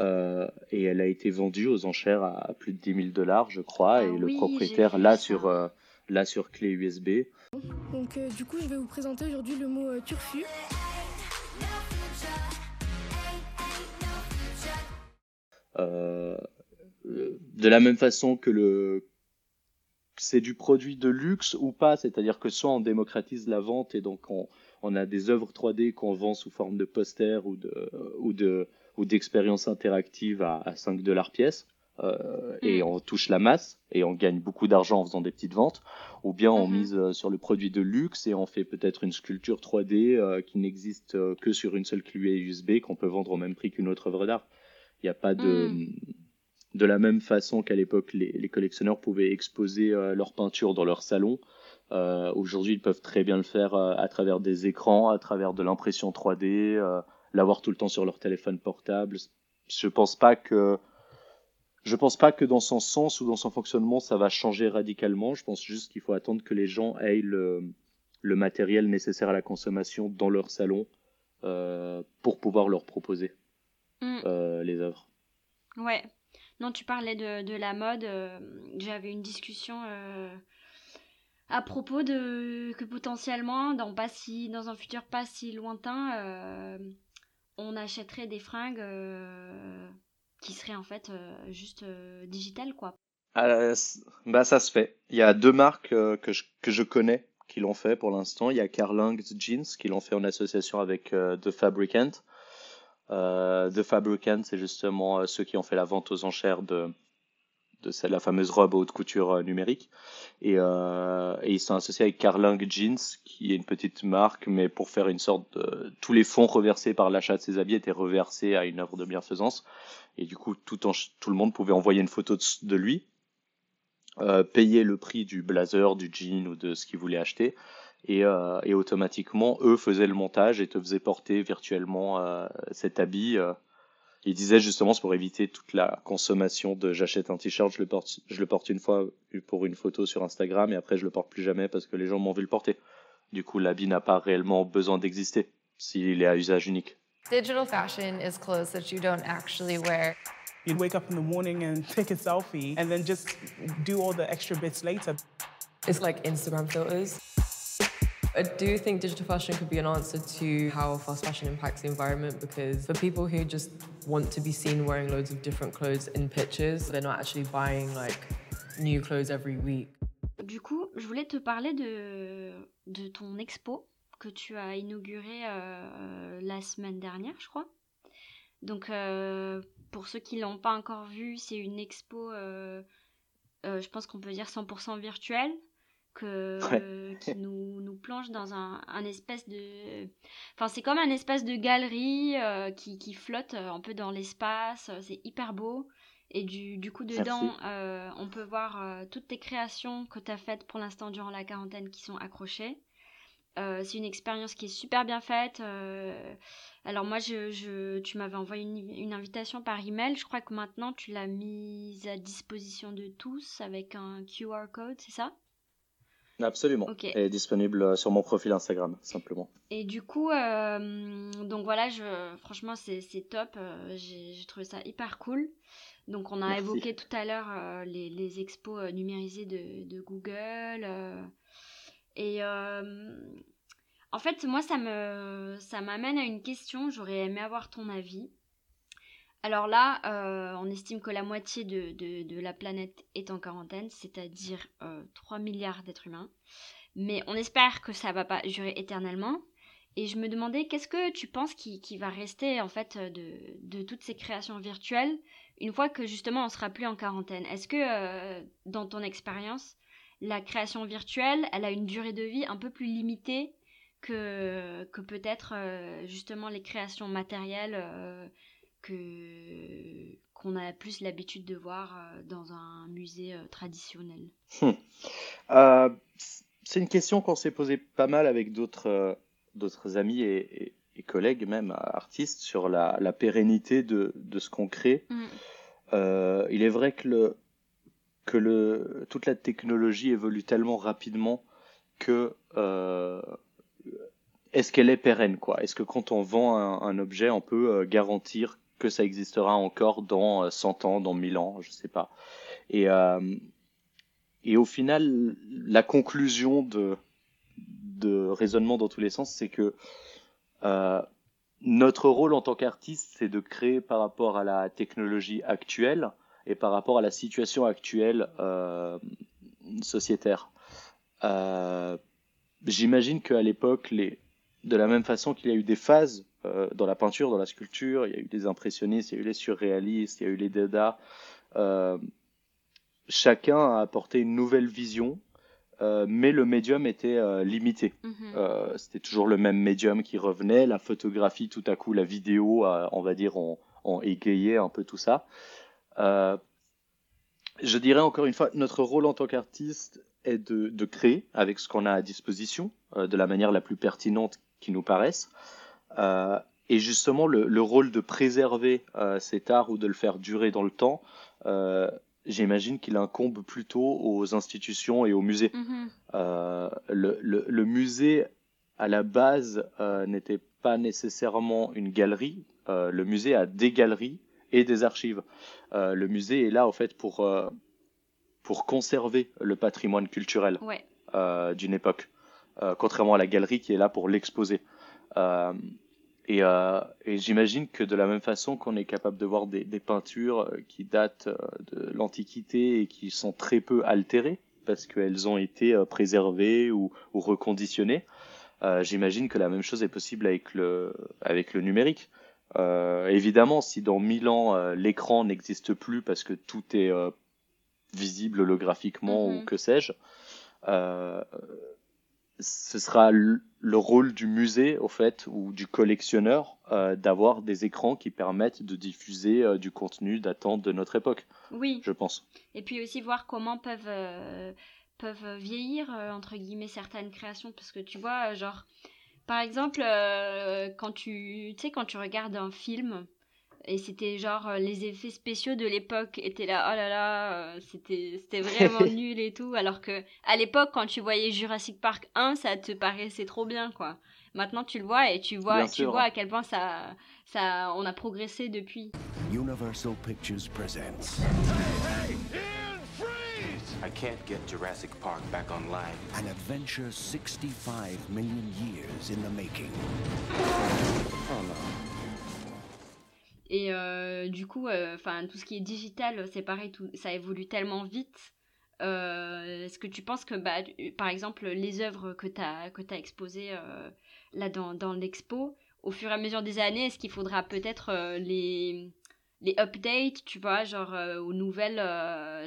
euh, et elle a été vendue aux enchères à, plus de 10 000 dollars, je crois, ah et le propriétaire l'a sur, euh, sur clé USB. Donc, euh, du coup, je vais vous présenter aujourd'hui le mot turfu. de la même façon que le c'est du produit de luxe ou pas, c'est-à-dire que soit on démocratise la vente et donc on, on a des œuvres 3D qu'on vend sous forme de posters ou de, ou de, ou d'expériences interactives à, à 5 dollars pièce. Euh, et mm. on touche la masse et on gagne beaucoup d'argent en faisant des petites ventes, ou bien on mm-hmm. mise euh, sur le produit de luxe et on fait peut-être une sculpture 3D euh, qui n'existe euh, que sur une seule clé USB qu'on peut vendre au même prix qu'une autre œuvre d'art. Il n'y a pas de mm. de la même façon qu'à l'époque les, les, collectionneurs pouvaient exposer leurs peintures dans leur salon. Aujourd'hui, ils peuvent très bien le faire à travers des écrans, à travers de l'impression 3D l'avoir tout le temps sur leur téléphone portable. Je pense pas que je pense pas que dans son sens ou dans son fonctionnement ça va changer radicalement. Je pense juste qu'il faut attendre que les gens aient le, le matériel nécessaire à la consommation dans leur salon euh, pour pouvoir leur proposer mm. euh, les œuvres. Ouais. Non, tu parlais de, de la mode. Euh, j'avais une discussion euh, à propos de que potentiellement, dans, pas si, dans un futur pas si lointain, on achèterait des fringues qui seraient en fait euh, juste euh, digitales, quoi. Ah, bah ça se fait. Il y a deux marques que, je, que je connais qui l'ont fait pour l'instant. Il y a Carling's Jeans qui l'ont fait en association avec The Fabricant. The Fabricant, c'est justement ceux qui ont fait la vente aux enchères de, de la fameuse robe haute couture euh, numérique. Et, euh, et, ils sont associés avec Carling Jeans, qui est une petite marque, mais pour faire une sorte de... Tous les fonds reversés par l'achat de ces habits étaient reversés à une œuvre de bienfaisance. Et du coup, tout, le monde pouvait envoyer une photo de, lui, euh, payer le prix du blazer, du jean ou de ce qu'il voulait acheter. Et, automatiquement, eux faisaient le montage et te faisaient porter virtuellement cet habit il disait justement c'est pour éviter toute la consommation de j'achète un t-shirt, je le porte, je le porte une fois pour une photo sur Instagram et après je le porte plus jamais parce que les gens m'ont vu le porter. Du coup, l'habit n'a pas réellement besoin d'exister s'il est à usage unique. Digital fashion is clothes that you don't actually wear. You'd wake up in the morning and take a selfie and then just do all the extra bits later. It's like Instagram filters. I do think digital fashion could be an answer to how fast fashion impacts the environment because for people who just want to be seen wearing loads of different clothes in pictures, they're not actually buying like new clothes every week. Du coup, je voulais te parler de, de ton expo que tu as inauguré euh, la semaine dernière, je crois. Donc, euh, pour ceux qui l'ont pas encore vu, c'est une expo, euh, euh, je pense qu'on peut dire 100% virtuelle, que, Ouais. qui nous, nous plonge dans un, un espèce de... Enfin, c'est comme un espèce de galerie euh, qui, qui flotte euh, un peu dans l'espace. euh, C'est hyper beau. Et du, du coup, dedans, euh, on peut voir euh, toutes tes créations que tu as faites pour l'instant durant la quarantaine qui sont accrochées. Euh, c'est une expérience qui est super bien faite. euh, alors moi, je, je- tu m'avais envoyé une, une invitation par email. Je crois que maintenant, tu l'as mise à disposition de tous avec un QR code, c'est ça? Absolument. Ok. Elle est disponible euh, sur mon profil Instagram, simplement. Et du coup, euh, donc voilà, je, franchement, c'est top. euh, J'ai trouvé ça hyper cool. Donc, on a Merci. évoqué tout à l'heure euh, les, les expos euh, numérisés de, de Google. et en fait, moi, ça me, ça m'amène à une question. J'aurais aimé avoir ton avis. Alors là, euh, on estime que la moitié de, la planète est en quarantaine, c'est-à-dire euh, 3 milliards d'êtres humains. Mais on espère que ça va pas durer éternellement. Et je me demandais, qu'est-ce que tu penses qui, va rester en fait de, toutes ces créations virtuelles une fois que justement on sera plus en quarantaine? Est-ce que euh, dans ton expérience, la création virtuelle, elle a une durée de vie un peu plus limitée que, que peut-être euh, justement les créations matérielles euh, que qu'on a plus l'habitude de voir euh, dans un musée euh, traditionnel Hum. Euh, c'est une question qu'on s'est posée pas mal avec d'autres d'autres amis et, et- et collègues, même artistes, sur la, la pérennité de, de ce qu'on crée. Euh, il est vrai que, le, que le, toute la technologie évolue tellement rapidement que euh, est-ce qu'elle est pérenne, quoi? Est-ce que quand on vend un, un objet, on peut euh, garantir que ça existera encore dans euh, 100 ans, dans 1000 ans, je sais pas. Et, euh, et au final, la conclusion de, de raisonnement dans tous les sens, c'est que euh, notre rôle en tant qu'artiste, c'est de créer par rapport à la technologie actuelle et par rapport à la situation actuelle euh, sociétaire. Euh, J'imagine qu'à l'époque, les... de la même façon qu'il y a eu des phases euh, dans la peinture, dans la sculpture, il y a eu des impressionnistes, il y a eu les surréalistes, il y a eu les Dada. Euh, chacun a apporté une nouvelle vision, euh, mais le médium était limité. Euh, C'était toujours le même médium qui revenait, la photographie, tout à coup, la vidéo, on va dire, on, on égayait un peu tout ça. Je dirais encore une fois, notre rôle en tant qu'artiste est de, de créer avec ce qu'on a à disposition, de la manière la plus pertinente qui nous paraisse. Euh, et justement, le, le rôle de préserver euh, cet art ou de le faire durer dans le temps, euh, j'imagine qu'il incombe plutôt aux institutions et aux musées. Mhm. Euh, le, le, le musée, à la base, n'était pas nécessairement une galerie. Le musée a des galeries et des archives. Le musée est là, en fait, pour, pour conserver le patrimoine culturel Ouais. d'une époque, contrairement à la galerie qui est là pour l'exposer. Euh, et euh, et j'imagine que de la même façon qu'on est capable de voir des, des peintures euh, qui datent euh, de l'Antiquité et qui sont très peu altérées parce qu'elles ont été euh, préservées ou, ou reconditionnées, euh, j'imagine que la même chose est possible avec le, avec le numérique. Euh, évidemment, si dans 1000 ans euh, l'écran n'existe plus parce que tout est euh, visible holographiquement Mhm. ou que sais-je, euh, ce sera le rôle du musée, au fait, ou du collectionneur, euh, d'avoir des écrans qui permettent de diffuser euh, du contenu datant de notre époque, Oui. je pense. Et puis aussi voir comment peuvent, euh, peuvent vieillir, entre guillemets, certaines créations. Parce que tu vois, genre, par exemple, quand tu, quand tu regardes un film, et c'était genre euh, les effets spéciaux de l'époque étaient là, oh là là, euh, c'était c'était vraiment nul et tout. Alors que à l'époque, quand tu voyais Jurassic Park 1, ça te paraissait trop bien, quoi. Maintenant, tu le vois et tu vois, Bien tu sûr. vois à quel point ça, ça, on a progressé depuis. Universal Pictures presents I can't get Jurassic Park back online. An adventure 65 million years in the making. Et euh, du coup, euh, enfin tout ce qui est digital, c'est pareil, tout, ça évolue tellement vite. Euh, Est-ce que tu penses que, bah, par exemple, les œuvres que tu as, as exposées là dans, dans l'expo, au fur et à mesure des années, est-ce qu'il faudra peut-être les, les updates, tu vois, genre aux nouvelles,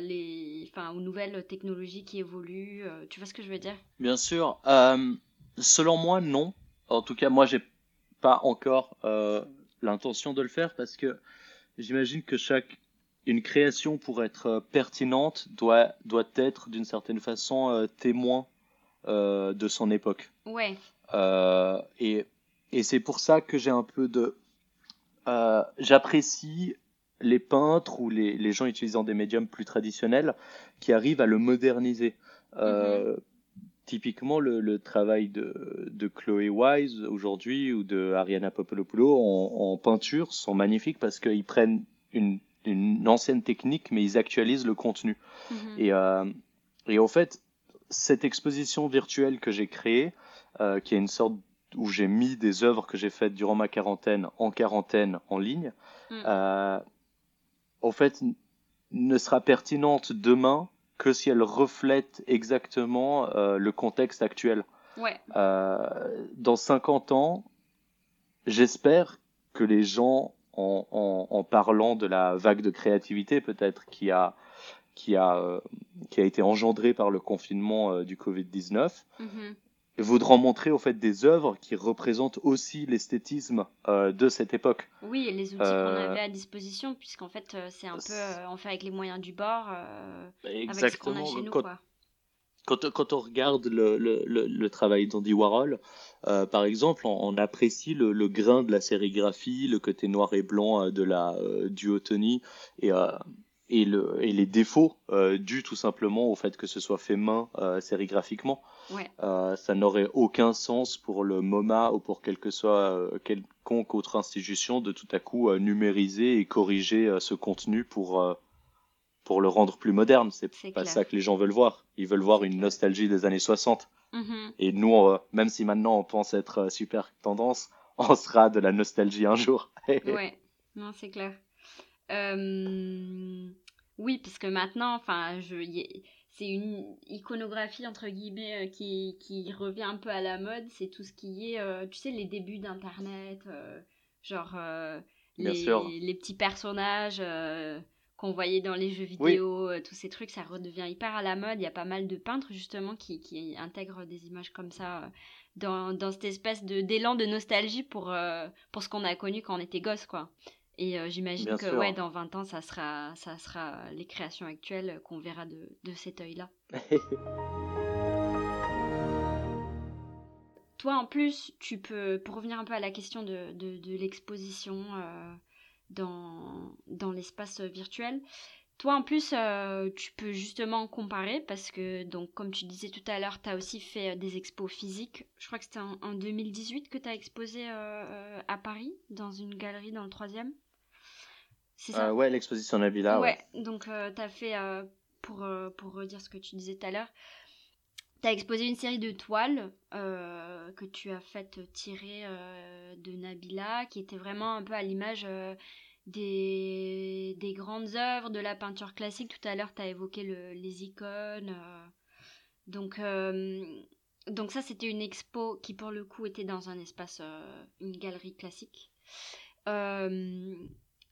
les, enfin aux nouvelles technologies qui évoluent, tu vois ce que je veux dire? Bien sûr. Selon moi, non. En tout cas, moi, j'ai pas encore l'intention de le faire parce que j'imagine que chaque une création pour être euh, pertinente doit doit être d'une certaine façon euh, témoin euh, de son époque. Ouais. Euh, et et c'est pour ça que j'ai un peu de j'apprécie les peintres ou les, les gens utilisant des médiums plus traditionnels qui arrivent à le moderniser. Euh, Typiquement, le, le travail de, de Chloé Wise aujourd'hui ou de Ariana Popolopoulou en, en peinture sont magnifiques parce qu'ils prennent une, une ancienne technique mais ils actualisent le contenu. Et, euh, et en fait, cette exposition virtuelle que j'ai créée, euh, qui est une sorte où j'ai mis des œuvres que j'ai faites durant ma quarantaine en quarantaine en ligne, euh, en fait, ne sera pertinente demain que si elle reflète exactement euh, le contexte actuel. Ouais. Euh, dans 50 ans, j'espère que les gens, en, en, en parlant de la vague de créativité peut-être qui a, qui, a, euh, qui a été engendrée par le confinement euh, du Covid-19, Mhm. voudront montrer au fait des œuvres qui représentent aussi l'esthétisme euh, de cette époque. Oui, et les outils qu'on Euh, avait à disposition, puisqu'en fait, euh, c'est un peu, on fait avec les moyens du bord, avec ce qu'on a chez nous, Quand- quoi. Quand, quand on regarde le, le, le, le travail d'Andy Warhol, par exemple, on, on apprécie le, grain de la sérigraphie, le côté noir et blanc de la duotonie et, et, le, et les défauts euh, dus tout simplement au fait que ce soit fait main euh, sérigraphiquement. Ouais. Euh, ça n'aurait aucun sens pour le MoMA ou pour quelle que soit quelconque autre institution de tout à coup numériser et corriger ce contenu pour pour le rendre plus moderne. C'est pas clair. ça que les gens veulent voir. Ils veulent voir une nostalgie des années 60. Mhm. Et nous, même si maintenant on pense être super tendance, on sera de la nostalgie un jour. ouais, non, c'est clair. Euh, oui, parce que maintenant, enfin, c'est une iconographie entre guillemets euh, qui, qui revient un peu à la mode. C'est tout ce qui est, euh, tu sais, les débuts d'Internet, euh, genre les, petits personnages qu'on voyait dans les jeux vidéo, tous ces trucs, ça redevient hyper à la mode. Il y a pas mal de peintres justement qui, qui intègrent des images comme ça dans, dans cette espèce de d'élan de nostalgie pour, euh, pour ce qu'on a connu quand on était gosse, quoi. Et euh, j'imagine que sûr. ouais, dans 20 ans, ça sera, ça sera les créations actuelles qu'on verra de, de cet œil-là. Toi, en plus, tu peux, pour revenir un peu à la question de, de, de l'exposition euh, dans, dans l'espace virtuel, toi, en plus, euh, tu peux justement comparer parce que, donc, comme tu disais tout à l'heure, tu as aussi fait euh, des expos physiques. Je crois que c'était en, en 2018 que tu as exposé euh, euh, à Paris, dans une galerie dans le troisième. C'est ça Euh, ouais, l'exposition Nabila. Ouais, donc tu as fait, euh, pour, euh, pour redire ce que tu disais tout à l'heure, tu as exposé une série de toiles euh, que tu as faites tirer euh, de Nabila, qui étaient vraiment un peu à l'image euh, des, des grandes œuvres de la peinture classique. Tout à l'heure, tu as évoqué le- les icônes. euh. donc, euh, donc ça, c'était une expo qui, pour le coup, était dans un espace, euh, une galerie classique.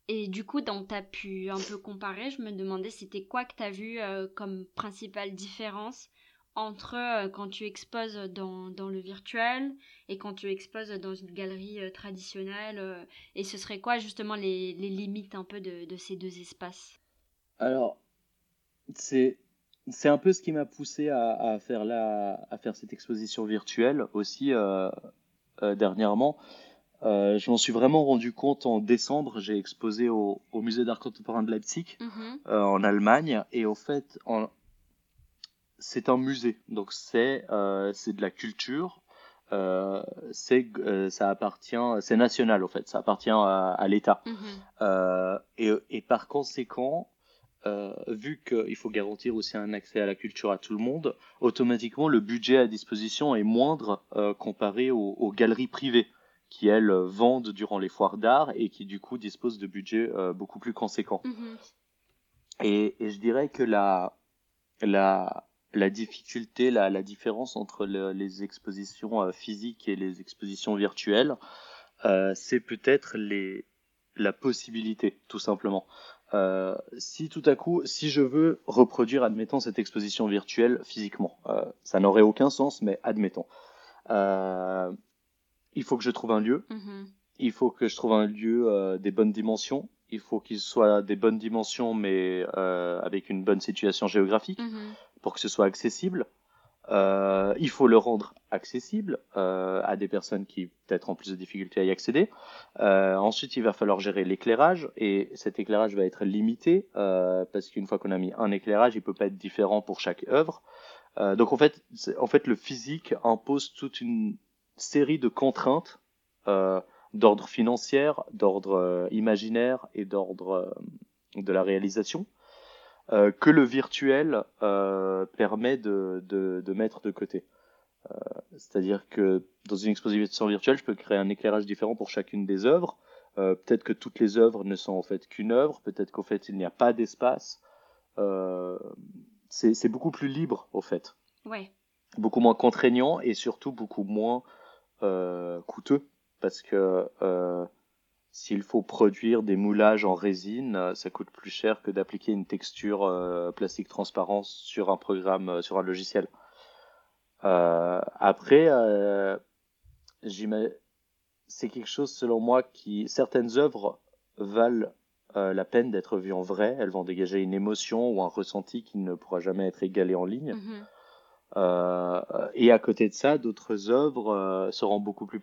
Et du coup, donc, tu as pu un peu comparer. Je me demandais, c'était quoi que tu as vu euh, comme principale différence entre euh, quand tu exposes dans, le virtuel et quand tu exposes dans une galerie euh, traditionnelle Et ce serait quoi, justement, les, limites un peu de, ces deux espaces? Alors, c'est un peu ce qui m'a poussé à, faire cette exposition virtuelle aussi dernièrement. Euh, je m'en suis vraiment rendu compte en décembre. J'ai exposé au, au musée d'art contemporain de Leipzig Mhm. euh, en Allemagne et au fait, en- c'est un musée, donc c'est euh, de la culture. C'est ça appartient, c'est national au fait, ça appartient à, à l'État. Mhm. Et, et par conséquent, euh, vu qu'il faut garantir aussi un accès à la culture à tout le monde, automatiquement le budget à disposition est moindre euh, comparé aux, aux, galeries privées qui elles vendent durant les foires d'art et qui du coup disposent de budgets euh, beaucoup plus conséquents. Mhm. Et, et, je dirais que la, la, la difficulté, la, la différence entre le, les expositions euh, physiques et les expositions virtuelles, euh, c'est peut-être les, la possibilité, tout simplement. Euh, si tout à coup, si je veux reproduire, admettons, cette exposition virtuelle physiquement, euh, ça n'aurait aucun sens, mais admettons. Euh, il faut que je trouve un lieu. Mhm. Il faut que je trouve un lieu euh, des bonnes dimensions. Il faut qu'il soit des bonnes dimensions, mais euh, avec une bonne situation géographique, Mhm. pour que ce soit accessible. Euh, il faut le rendre accessible euh, à des personnes qui peut-être ont plus de difficultés à y accéder. Euh, ensuite, il va falloir gérer l'éclairage et cet éclairage va être limité euh, parce qu'une fois qu'on a mis un éclairage, il peut pas être différent pour chaque œuvre. Euh, donc en fait, en fait, le physique impose toute une série de contraintes euh, d'ordre financier, d'ordre euh, imaginaire et d'ordre euh, de la réalisation que le virtuel permet de, de, de mettre de côté. C'est-à-dire que dans une exposition virtuelle, je peux créer un éclairage différent pour chacune des œuvres. Euh, peut-être que toutes les œuvres ne sont en fait qu'une œuvre, peut-être qu'en fait il n'y a pas d'espace. Euh, c'est beaucoup plus libre au fait, Ouais. beaucoup moins contraignant et surtout beaucoup moins coûteux parce que euh, s'il faut produire des moulages en résine, euh, ça coûte plus cher que d'appliquer une texture euh, plastique transparent sur un programme, euh, sur un logiciel. Euh, après, euh, c'est quelque chose selon moi qui certaines œuvres valent euh, la peine d'être vues en vrai. Elles vont dégager une émotion ou un ressenti qui ne pourra jamais être égalé en ligne. Mhm. Euh, et à côté de ça, d'autres œuvres euh, seront beaucoup plus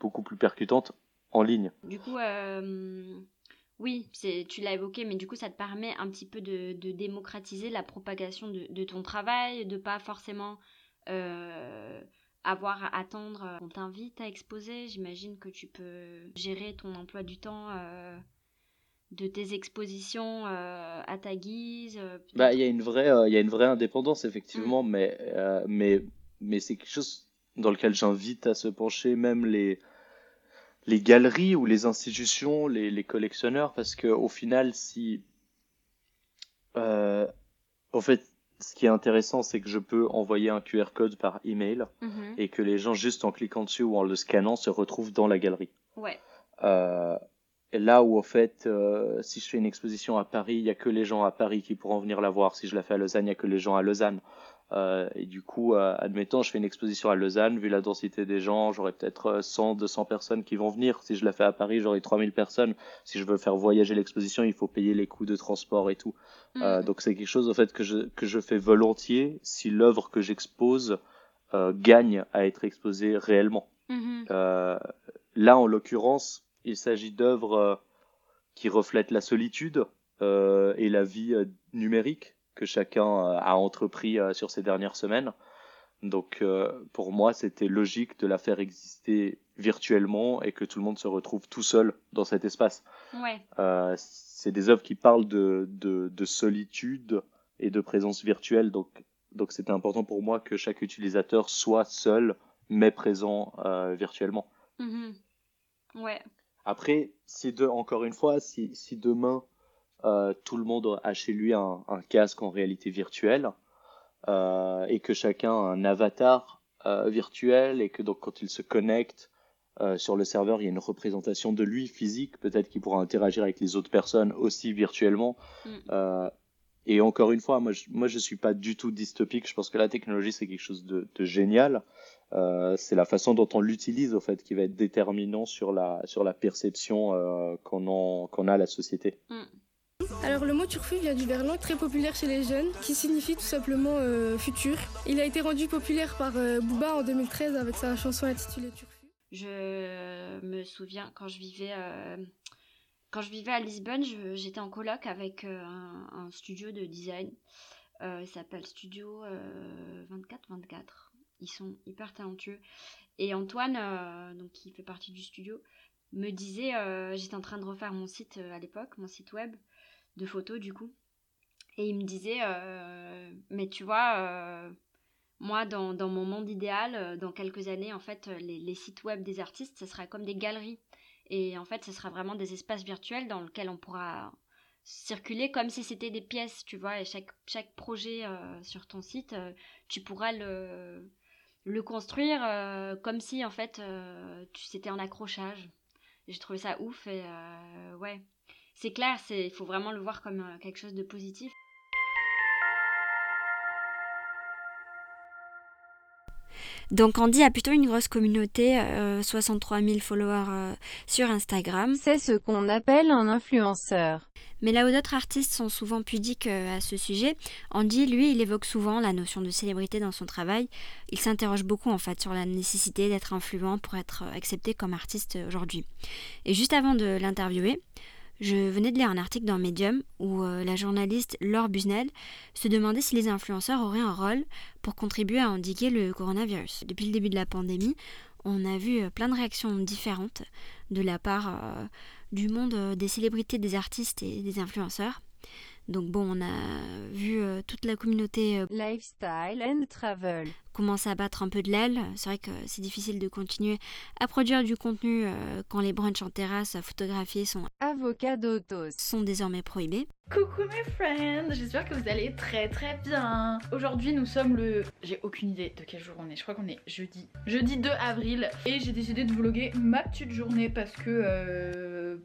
beaucoup plus percutantes en ligne. Du coup, euh, oui, tu l'as évoqué, mais du coup, ça te permet un petit peu de, démocratiser la propagation de, ton travail, de pas forcément euh, avoir à attendre qu'on t'invite à exposer. J'imagine que tu peux gérer ton emploi du temps euh, de tes expositions euh, à ta guise. euh, Bah, il y a une vraie, euh, il y a une vraie indépendance effectivement, mais euh, mais mais c'est quelque chose dans lequel j'invite à se pencher même les les galeries ou les institutions, les, les collectionneurs, parce que au final, si en fait, ce qui est intéressant, c'est que je peux envoyer un QR code par email Mhm. et que les gens juste en cliquant dessus ou en le scannant se retrouvent dans la galerie. Ouais. Euh, et là où, au fait, euh, si je fais une exposition à Paris, il y a que les gens à Paris qui pourront venir la voir. Si je la fais à Lausanne, il y a que les gens à Lausanne. Euh, et du coup, euh, admettons, je fais une exposition à Lausanne, vu la densité des gens, j'aurai peut-être euh, 100, 200 personnes qui vont venir. Si je la fais à Paris, j'aurai 3000 personnes. Si je veux faire voyager l'exposition, il faut payer les coûts de transport et tout. Mhm. donc c'est quelque chose, au fait, que je, que je fais volontiers si l'œuvre que j'expose gagne à être exposée réellement. Mhm. Euh, là, en l'occurrence, il s'agit d'œuvres euh, qui reflètent la solitude euh, et la vie euh, numérique que chacun a entrepris sur ces dernières semaines. Donc, pour moi, c'était logique de la faire exister virtuellement et que tout le monde se retrouve tout seul dans cet espace. Ouais. Euh, c'est des œuvres qui parlent de, de, de solitude et de présence virtuelle, donc donc c'était important pour moi que chaque utilisateur soit seul mais présent euh, virtuellement. Mhm. Ouais. Après, si de, encore une fois, si, si demain euh, tout le monde a chez lui un, un casque en réalité virtuelle euh, et que chacun a un avatar euh, virtuel et que donc quand il se connecte sur le serveur, il y a une représentation de lui physique, peut-être qu'il pourra interagir avec les autres personnes aussi virtuellement. Mm. Et encore une fois, moi je, moi je suis pas du tout dystopique. Je pense que la technologie c'est quelque chose de, de génial. Euh, c'est la façon dont on l'utilise au fait qui va être déterminant sur la sur la perception euh, qu'on en qu'on a à la société. Alors le mot turfu vient du verlan très populaire chez les jeunes qui signifie tout simplement euh, futur. Il a été rendu populaire par euh, Booba en 2013 avec sa chanson intitulée Turfu. Je me souviens quand je vivais, euh, quand je vivais à Lisbonne, j'étais en coloc avec euh, un, studio de design. Euh, il s'appelle Studio euh, 2424. Ils sont hyper talentueux. Et Antoine, euh, donc qui fait partie du studio, me disait, euh, j'étais en train de refaire mon site euh, à l'époque, mon site web de photos du coup. Et il me disait, euh, mais tu vois, euh, moi, dans, mon monde idéal, euh, dans quelques années, en fait, les, les, sites web des artistes, ce sera comme des galeries. Et en fait, ce sera vraiment des espaces virtuels dans lesquels on pourra circuler comme si c'était des pièces, tu vois. Et chaque, chaque projet sur ton site, tu pourras le, le construire comme si, en fait, tu c'était en accrochage. J'ai trouvé ça ouf et ouais. C'est clair, il faut vraiment le voir comme quelque chose de positif. Donc Andy a plutôt une grosse communauté, euh, 63 000 followers euh, sur Instagram. C'est ce qu'on appelle un influenceur. Mais là où d'autres artistes sont souvent pudiques euh, à ce sujet, Andy, lui, il évoque souvent la notion de célébrité dans son travail. Il s'interroge beaucoup en fait sur la nécessité d'être influent pour être euh, accepté comme artiste aujourd'hui. Et juste avant de l'interviewer, je venais de lire un article dans Medium où euh, la journaliste Laure Busnel se demandait si les influenceurs auraient un rôle pour contribuer à endiguer le coronavirus. Depuis le début de la pandémie, on a vu euh, plein de réactions différentes de la part euh, du monde des célébrités, des artistes et des influenceurs. Donc bon, on a vu euh, toute la communauté euh, lifestyle and travel commencer à battre un peu de l'aile. C'est vrai que c'est difficile de continuer à produire du contenu euh, quand les brunchs en terrasse à photographier sont avocadotos sont désormais prohibés. Coucou mes friends, j'espère que vous allez très très bien. Aujourd'hui nous sommes le... J'ai aucune idée de quel jour on est, je crois qu'on est jeudi. Jeudi 2 avril et j'ai décidé de vlogger ma petite journée parce que...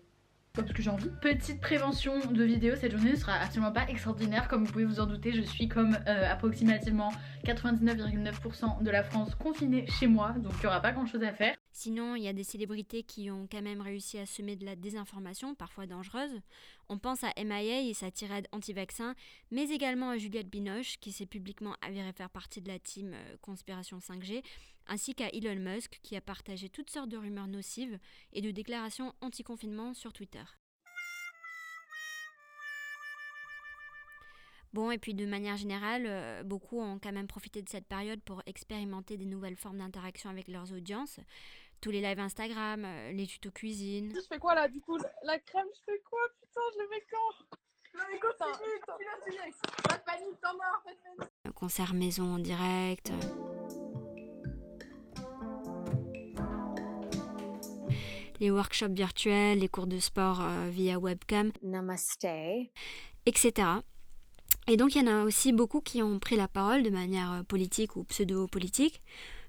Parce que j'ai envie. Petite prévention de vidéo, cette journée ne sera absolument pas extraordinaire comme vous pouvez vous en douter, je suis comme euh, approximativement 99,9% de la France confinée chez moi, donc il n'y aura pas grand chose à faire. Sinon, il y a des célébrités qui ont quand même réussi à semer de la désinformation, parfois dangereuse. On pense à MIA et sa tirade anti-vaccin, mais également à Juliette Binoche, qui s'est publiquement avérée faire partie de la team euh, Conspiration 5G, ainsi qu'à Elon Musk, qui a partagé toutes sortes de rumeurs nocives et de déclarations anti-confinement sur Twitter. Bon, et puis de manière générale, euh, beaucoup ont quand même profité de cette période pour expérimenter des nouvelles formes d'interaction avec leurs audiences. Tous les lives Instagram, euh, les tutos cuisine. Je fais quoi là du coup? La crème, je fais quoi? Putain, je le mets quand? Non mais continue, Pas de panique, t'en mort, concert maison en direct. Les workshops virtuels, les cours de sport euh, via webcam, Namaste, etc. Et donc il y en a aussi beaucoup qui ont pris la parole de manière euh, politique ou pseudo-politique.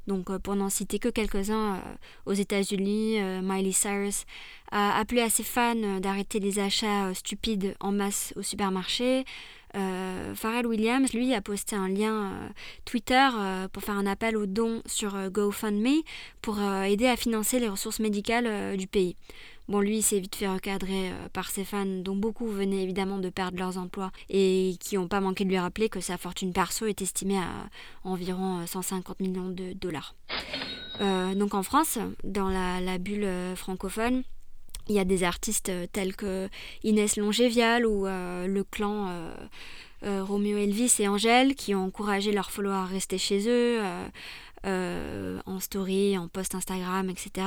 Donc euh, pour n'en citer que quelques-uns, aux États-Unis, Miley Cyrus a appelé à ses fans d'arrêter les achats stupides en masse au supermarché. Euh, Pharrell Williams, lui, a posté un lien euh, Twitter euh, pour faire un appel aux dons sur GoFundMe pour aider à financer les ressources médicales du pays. Bon, lui, il s'est vite fait recadrer par ses fans, dont beaucoup venaient évidemment de perdre leurs emplois et qui n'ont pas manqué de lui rappeler que sa fortune perso est estimée à environ 150 millions de dollars. donc en France, dans la bulle francophone, il y a des artistes euh, tels que Inès Longévial ou euh, le clan euh, Roméo Elvis et Angèle qui ont encouragé leurs followers à rester chez eux en story, en post Instagram, etc.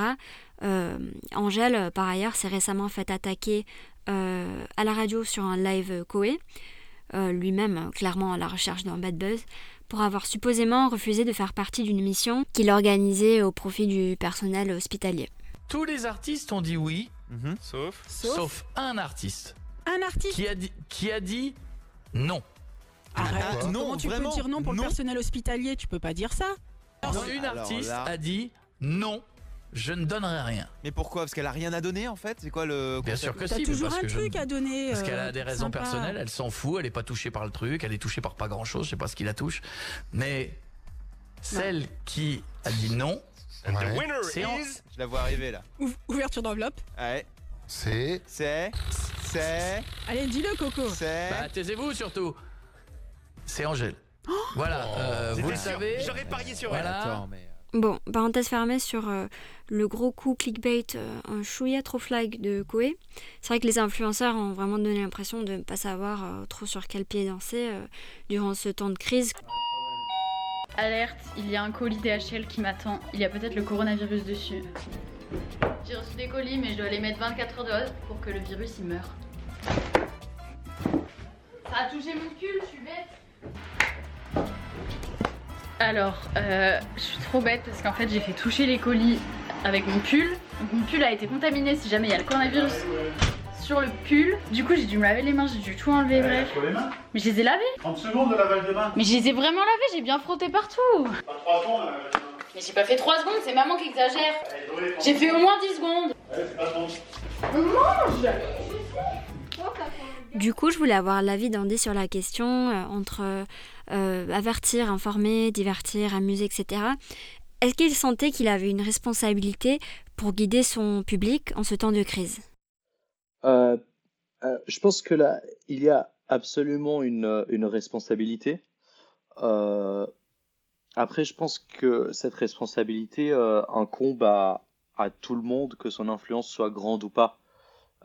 Angèle, par ailleurs, s'est récemment fait attaquer à la radio sur un live Koé, lui-même clairement à la recherche d'un bad buzz, pour avoir supposément refusé de faire partie d'une mission qu'il organisait au profit du personnel hospitalier. Tous les artistes ont dit oui, Mhm. Sauf Sauf un artiste. Un artiste Qui a dit, qui a dit non. Arrête, Ah, non, comment tu vraiment peux dire non pour Non. le personnel hospitalier? Tu peux pas dire ça. Alors, une alors artiste là- a dit non, je ne donnerai rien. Mais pourquoi? Parce qu'elle a rien à donner en fait? C'est quoi le Bien sûr que T'as si. toujours parce un que je- truc à donner. Parce qu'elle euh, a des raisons sympa. personnelles, elle s'en fout, elle est pas touchée par le truc, elle est touchée par pas grand chose, je sais pas ce qui la touche. Mais celle qui a dit non, The winner c'est en- is- Je la vois arriver là. Ouv- Ouverture d'enveloppe. Ouais. C'est. C'est. C'est. Allez, dis-le, Coco. C'est. Bah, taisez-vous surtout. C'est Angèle. voilà, euh, vous le savez. J'aurais parié sur Voilà. elle. Attends, mais. Bon, parenthèse fermée sur euh, le gros coup clickbait, euh, un chouïa trop flag de Koé. C'est vrai que les influenceurs ont vraiment donné l'impression de ne pas savoir euh, trop sur quel pied danser euh, durant ce temps de crise. Alerte, il y a un colis DHL qui m'attend. Il y a peut-être le coronavirus dessus. J'ai reçu des colis, mais je dois les mettre 24 heures dehors pour que le virus y meure. Ça a touché mon pull, je suis bête. Alors, euh, je suis trop bête parce qu'en fait j'ai fait toucher les colis avec mon pull. Mon pull a été contaminé si jamais il y a le coronavirus sur le pull. Du coup j'ai dû me laver les mains, j'ai dû tout enlever, bref. Sur les mains Mais je les ai lavées. 30 secondes de lavage de mains. Mais je les ai vraiment lavées, j'ai bien frotté partout. Pas 3 secondes. Mais j'ai pas fait 3 secondes, c'est maman qui exagère. J'ai fait au moins 10 secondes. Ouais, c'est pas trop. Mange Du coup, je voulais avoir l'avis d'Andy sur la question euh, entre euh, avertir, informer, divertir, amuser, etc. Est-ce qu'il sentait qu'il avait une responsabilité pour guider son public en ce temps de crise? Euh, euh, je pense que là, il y a absolument une, une responsabilité. Euh, après, je pense que cette responsabilité euh, incombe à, tout le monde, que son influence soit grande ou pas.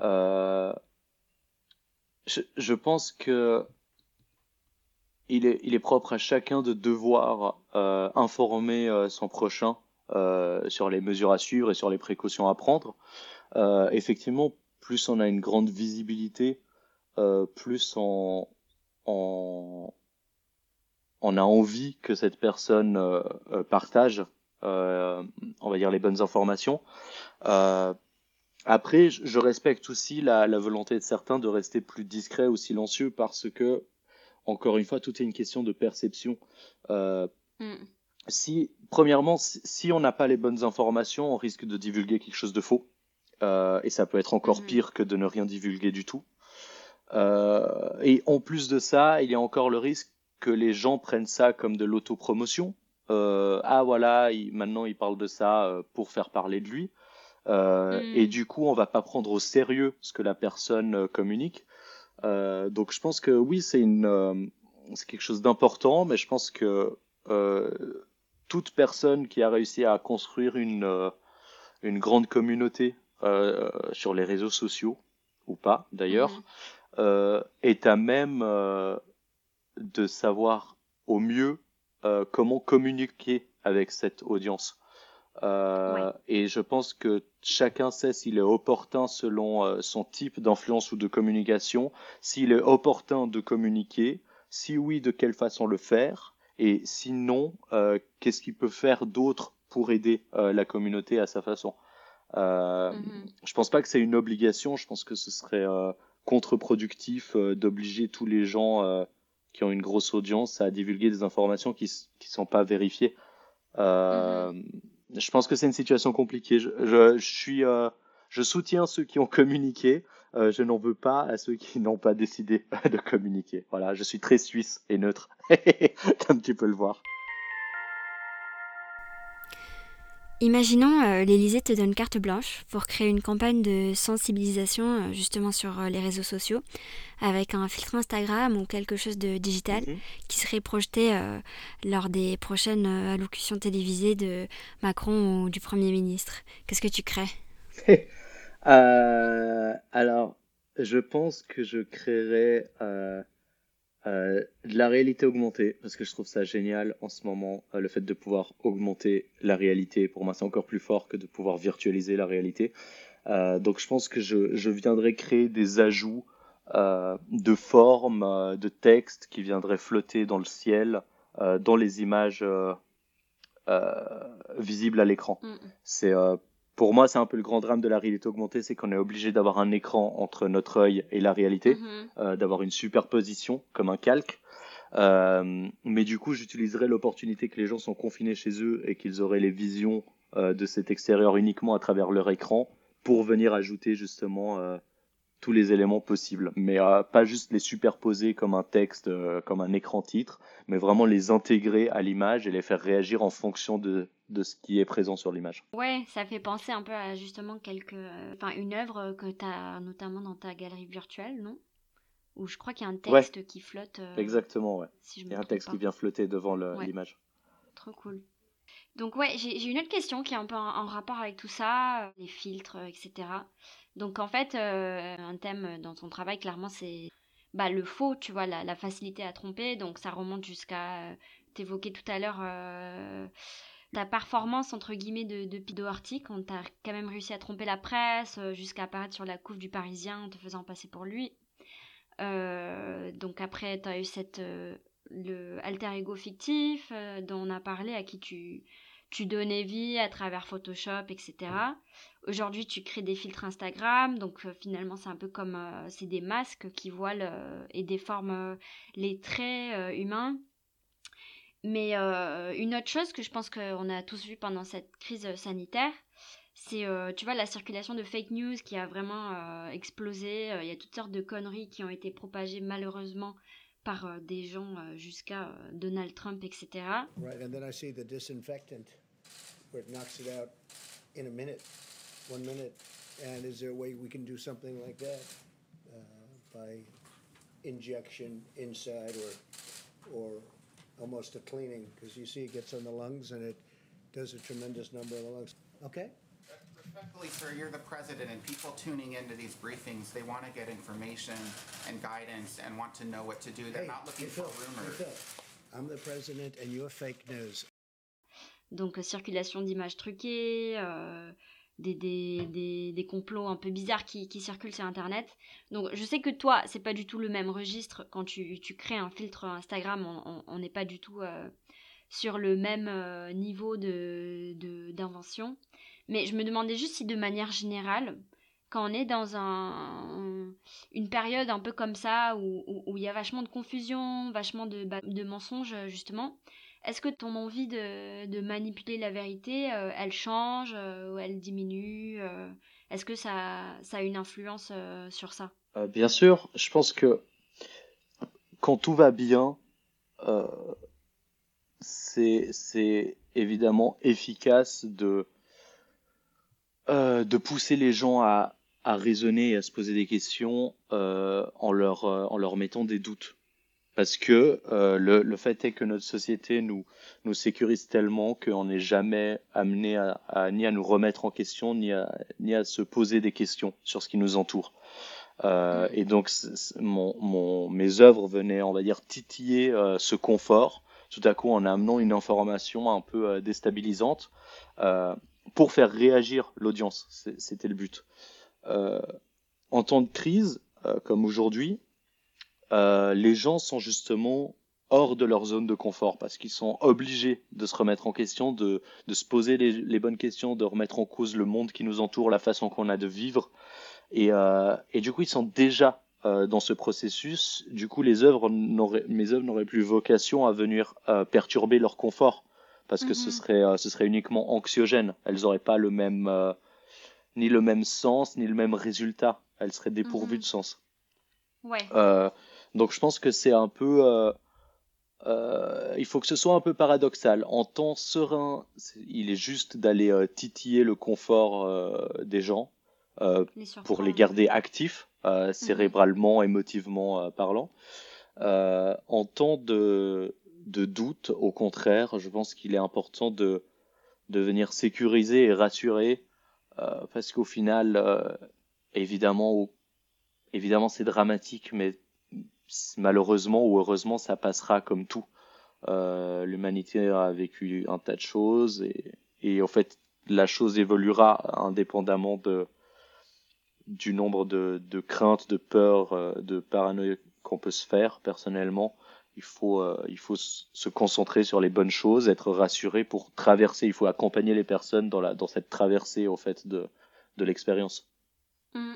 Euh, je, pense que il est, il est propre à chacun de devoir euh, informer euh, son prochain euh, sur les mesures à suivre et sur les précautions à prendre. Euh, effectivement, plus on a une grande visibilité, euh, plus on, on, on a envie que cette personne euh, euh, partage, euh, on va dire, les bonnes informations. Euh, après, je respecte aussi la, la volonté de certains de rester plus discrets ou silencieux parce que, encore une fois, tout est une question de perception. Euh, si, premièrement, si, si on n'a pas les bonnes informations, on risque de divulguer quelque chose de faux. Euh, et ça peut être encore pire que de ne rien divulguer du tout. Euh, et en plus de ça, il y a encore le risque que les gens prennent ça comme de l'autopromotion. Euh, ah voilà, il- maintenant il parle de ça pour faire parler de lui. Euh, Mm. Et du coup, on va pas prendre au sérieux ce que la personne communique. Donc je pense que oui, c'est une, c'est quelque chose d'important, mais je pense que toute personne qui a réussi à construire une, une grande communauté sur les réseaux sociaux, ou pas d'ailleurs, euh, est à même euh, de savoir au mieux euh, comment communiquer avec cette audience. Euh, Et je pense que chacun sait s'il est opportun selon euh, son type d'influence ou de communication, s'il est opportun de communiquer, si oui, de quelle façon le faire, et sinon, euh, qu'est-ce qu'il peut faire d'autre pour aider euh, la communauté à sa façon. Euh, Je pense pas que c'est une obligation, je pense que ce serait euh, contre-productif euh, d'obliger tous les gens euh, qui ont une grosse audience à divulguer des informations qui qui sont pas vérifiées. Euh, Je pense que c'est une situation compliquée. Je, je, je suis, euh, je soutiens ceux qui ont communiqué. Euh, je n'en veux pas à ceux qui n'ont pas décidé de communiquer. Voilà, je suis très suisse et neutre, comme tu peux le voir. Imaginons euh, l'Élysée te donne carte blanche pour créer une campagne de sensibilisation euh, justement sur euh, les réseaux sociaux avec un filtre Instagram ou quelque chose de digital qui serait projeté euh, lors des prochaines allocutions télévisées de Macron ou du Premier ministre. Qu'est-ce que tu crées? Alors, je pense que je créerai euh, euh, de la réalité augmentée parce que je trouve ça génial en ce moment, euh, le fait de pouvoir augmenter la réalité. Pour moi, c'est encore plus fort que de pouvoir virtualiser la réalité. Euh, donc, je pense que je, je viendrai créer des ajouts de formes, de textes qui viendraient flotter dans le ciel, dans les images visibles à l'écran. C'est euh, pour moi, c'est un peu le grand drame de la réalité augmentée, c'est qu'on est obligé d'avoir un écran entre notre œil et la réalité, Mhm. euh, d'avoir une superposition comme un calque. Euh, mais du coup, j'utiliserai l'opportunité que les gens sont confinés chez eux et qu'ils auraient les visions euh, de cet extérieur uniquement à travers leur écran pour venir ajouter justement tous les éléments possibles. Mais pas juste les superposer comme un texte, comme un écran titre, mais vraiment les intégrer à l'image et les faire réagir en fonction de, de ce qui est présent sur l'image. Ouais, ça fait penser un peu à justement quelques, euh, enfin une œuvre que tu as notamment dans ta galerie virtuelle, non? Où je crois qu'il y a un Ouais. texte qui flotte. euh, Exactement, ouais. si je Il y a un texte pas. qui vient flotter devant Ouais. l'image. Trop cool. Donc ouais, j'ai une autre question qui est un peu en, en rapport avec tout ça, euh, les filtres, euh, etc. Donc en fait, euh, un thème dans ton travail, clairement, c'est bah, le faux, tu vois, la, la facilité à tromper. Donc ça remonte jusqu'à, euh, t'évoquais tout à l'heure, ta performance, entre guillemets, de, de Pido Doherty, quand t'as quand même réussi à tromper la presse, euh, jusqu'à apparaître sur la couve du Parisien en te faisant passer pour lui. Euh, donc après, tu as eu cette, euh, le alter ego fictif dont on a parlé, à qui tu, tu donnais vie à travers Photoshop, etc. Aujourd'hui, tu crées des filtres Instagram, donc finalement, c'est un peu comme c'est des masques qui voilent et déforment les traits humains. Mais euh, une autre chose que je pense qu'on a tous vu pendant cette crise euh, sanitaire, c'est, euh, tu vois, la circulation de fake news qui a vraiment euh, explosé. Euh, Il y a toutes sortes de conneries qui ont été propagées malheureusement par des gens jusqu'à Donald Trump, etc. Right, and then I see the disinfectant where it knocks it out in a minute, one minute. And is there a way we can do something like that uh, by injection inside or, or almost a cleaning? Because you see it gets on the lungs and it does a tremendous number of the lungs. Okay? Respectfully, sir, you're the president, and people tuning into these briefings, they want to get information and guidance and want to know what to do. They're Hey, not looking for Phil, hey, rumors. Phil, I'm the president and you're fake news. Donc, euh, circulation d'images truquées, euh, des, des, des, des complots un peu bizarres qui, qui circulent sur Internet. Donc, je sais que toi, c'est pas du tout le même registre. Quand tu, tu crées un filtre Instagram, on- n'est pas du tout euh, sur le même euh, niveau de, de- d'invention. Mais je me demandais juste si, de manière générale, quand on est dans un, une période un peu comme ça, où, où, où il y a vachement de confusion, vachement de, bah, de mensonges, justement, est-ce que ton envie de, manipuler la vérité, euh, elle change euh, ou elle diminue euh, Est-ce que ça, a une influence sur ça? Bien sûr, je pense que quand tout va bien, c'est évidemment efficace de pousser les gens à raisonner et à se poser des questions en en leur mettant des doutes. Parce que euh, le, le fait est que notre société nous, nous sécurise tellement qu'on n'est jamais amené à, à- ni à nous remettre en question, ni à, ni à se poser des questions sur ce qui nous entoure. Euh, et donc, mon, mon, mes œuvres venaient, on va dire, titiller euh, ce confort, tout à coup en amenant une information un peu euh, déstabilisante, euh, pour faire réagir l'audience. C'était le but. Euh, en temps de crise, comme aujourd'hui, euh, les gens sont justement hors de leur zone de confort parce qu'ils sont obligés de se remettre en question, de, de se poser les, les bonnes questions, de remettre en cause le monde qui nous entoure, la façon qu'on a de vivre. Et, euh, et du coup, ils sont déjà euh, dans ce processus. Du coup, les œuvres mes œuvres n'auraient plus vocation à venir euh, perturber leur confort parce que ce Mhm. serait, ce serait uniquement anxiogène. Elles n'auraient pas le même, ni le même sens, ni le même résultat. Elles seraient dépourvues Mhm. de sens. Ouais. Donc je pense que c'est un peu, euh, euh, il faut que ce soit un peu paradoxal. En temps serein, il est juste d'aller euh, titiller le confort euh, des gens euh, Les pour les garder actifs, euh, cérébralement, émotivement euh, parlant. Euh, en temps de, de doute, au contraire, je pense qu'il est important de, de venir sécuriser et rassurer, euh, parce qu'au final, euh, évidemment, évidemment c'est dramatique, mais malheureusement ou heureusement, ça passera comme tout. Euh, L'humanité a vécu un tas de choses et, en fait, la chose évoluera indépendamment de, du nombre de, de craintes, de peurs, euh, de paranoïa qu'on peut se faire personnellement. Il faut, euh, il faut se concentrer sur les bonnes choses, être rassuré pour traverser. Il faut accompagner les personnes dans, la, dans cette traversée au fait de, de l'expérience. Mm.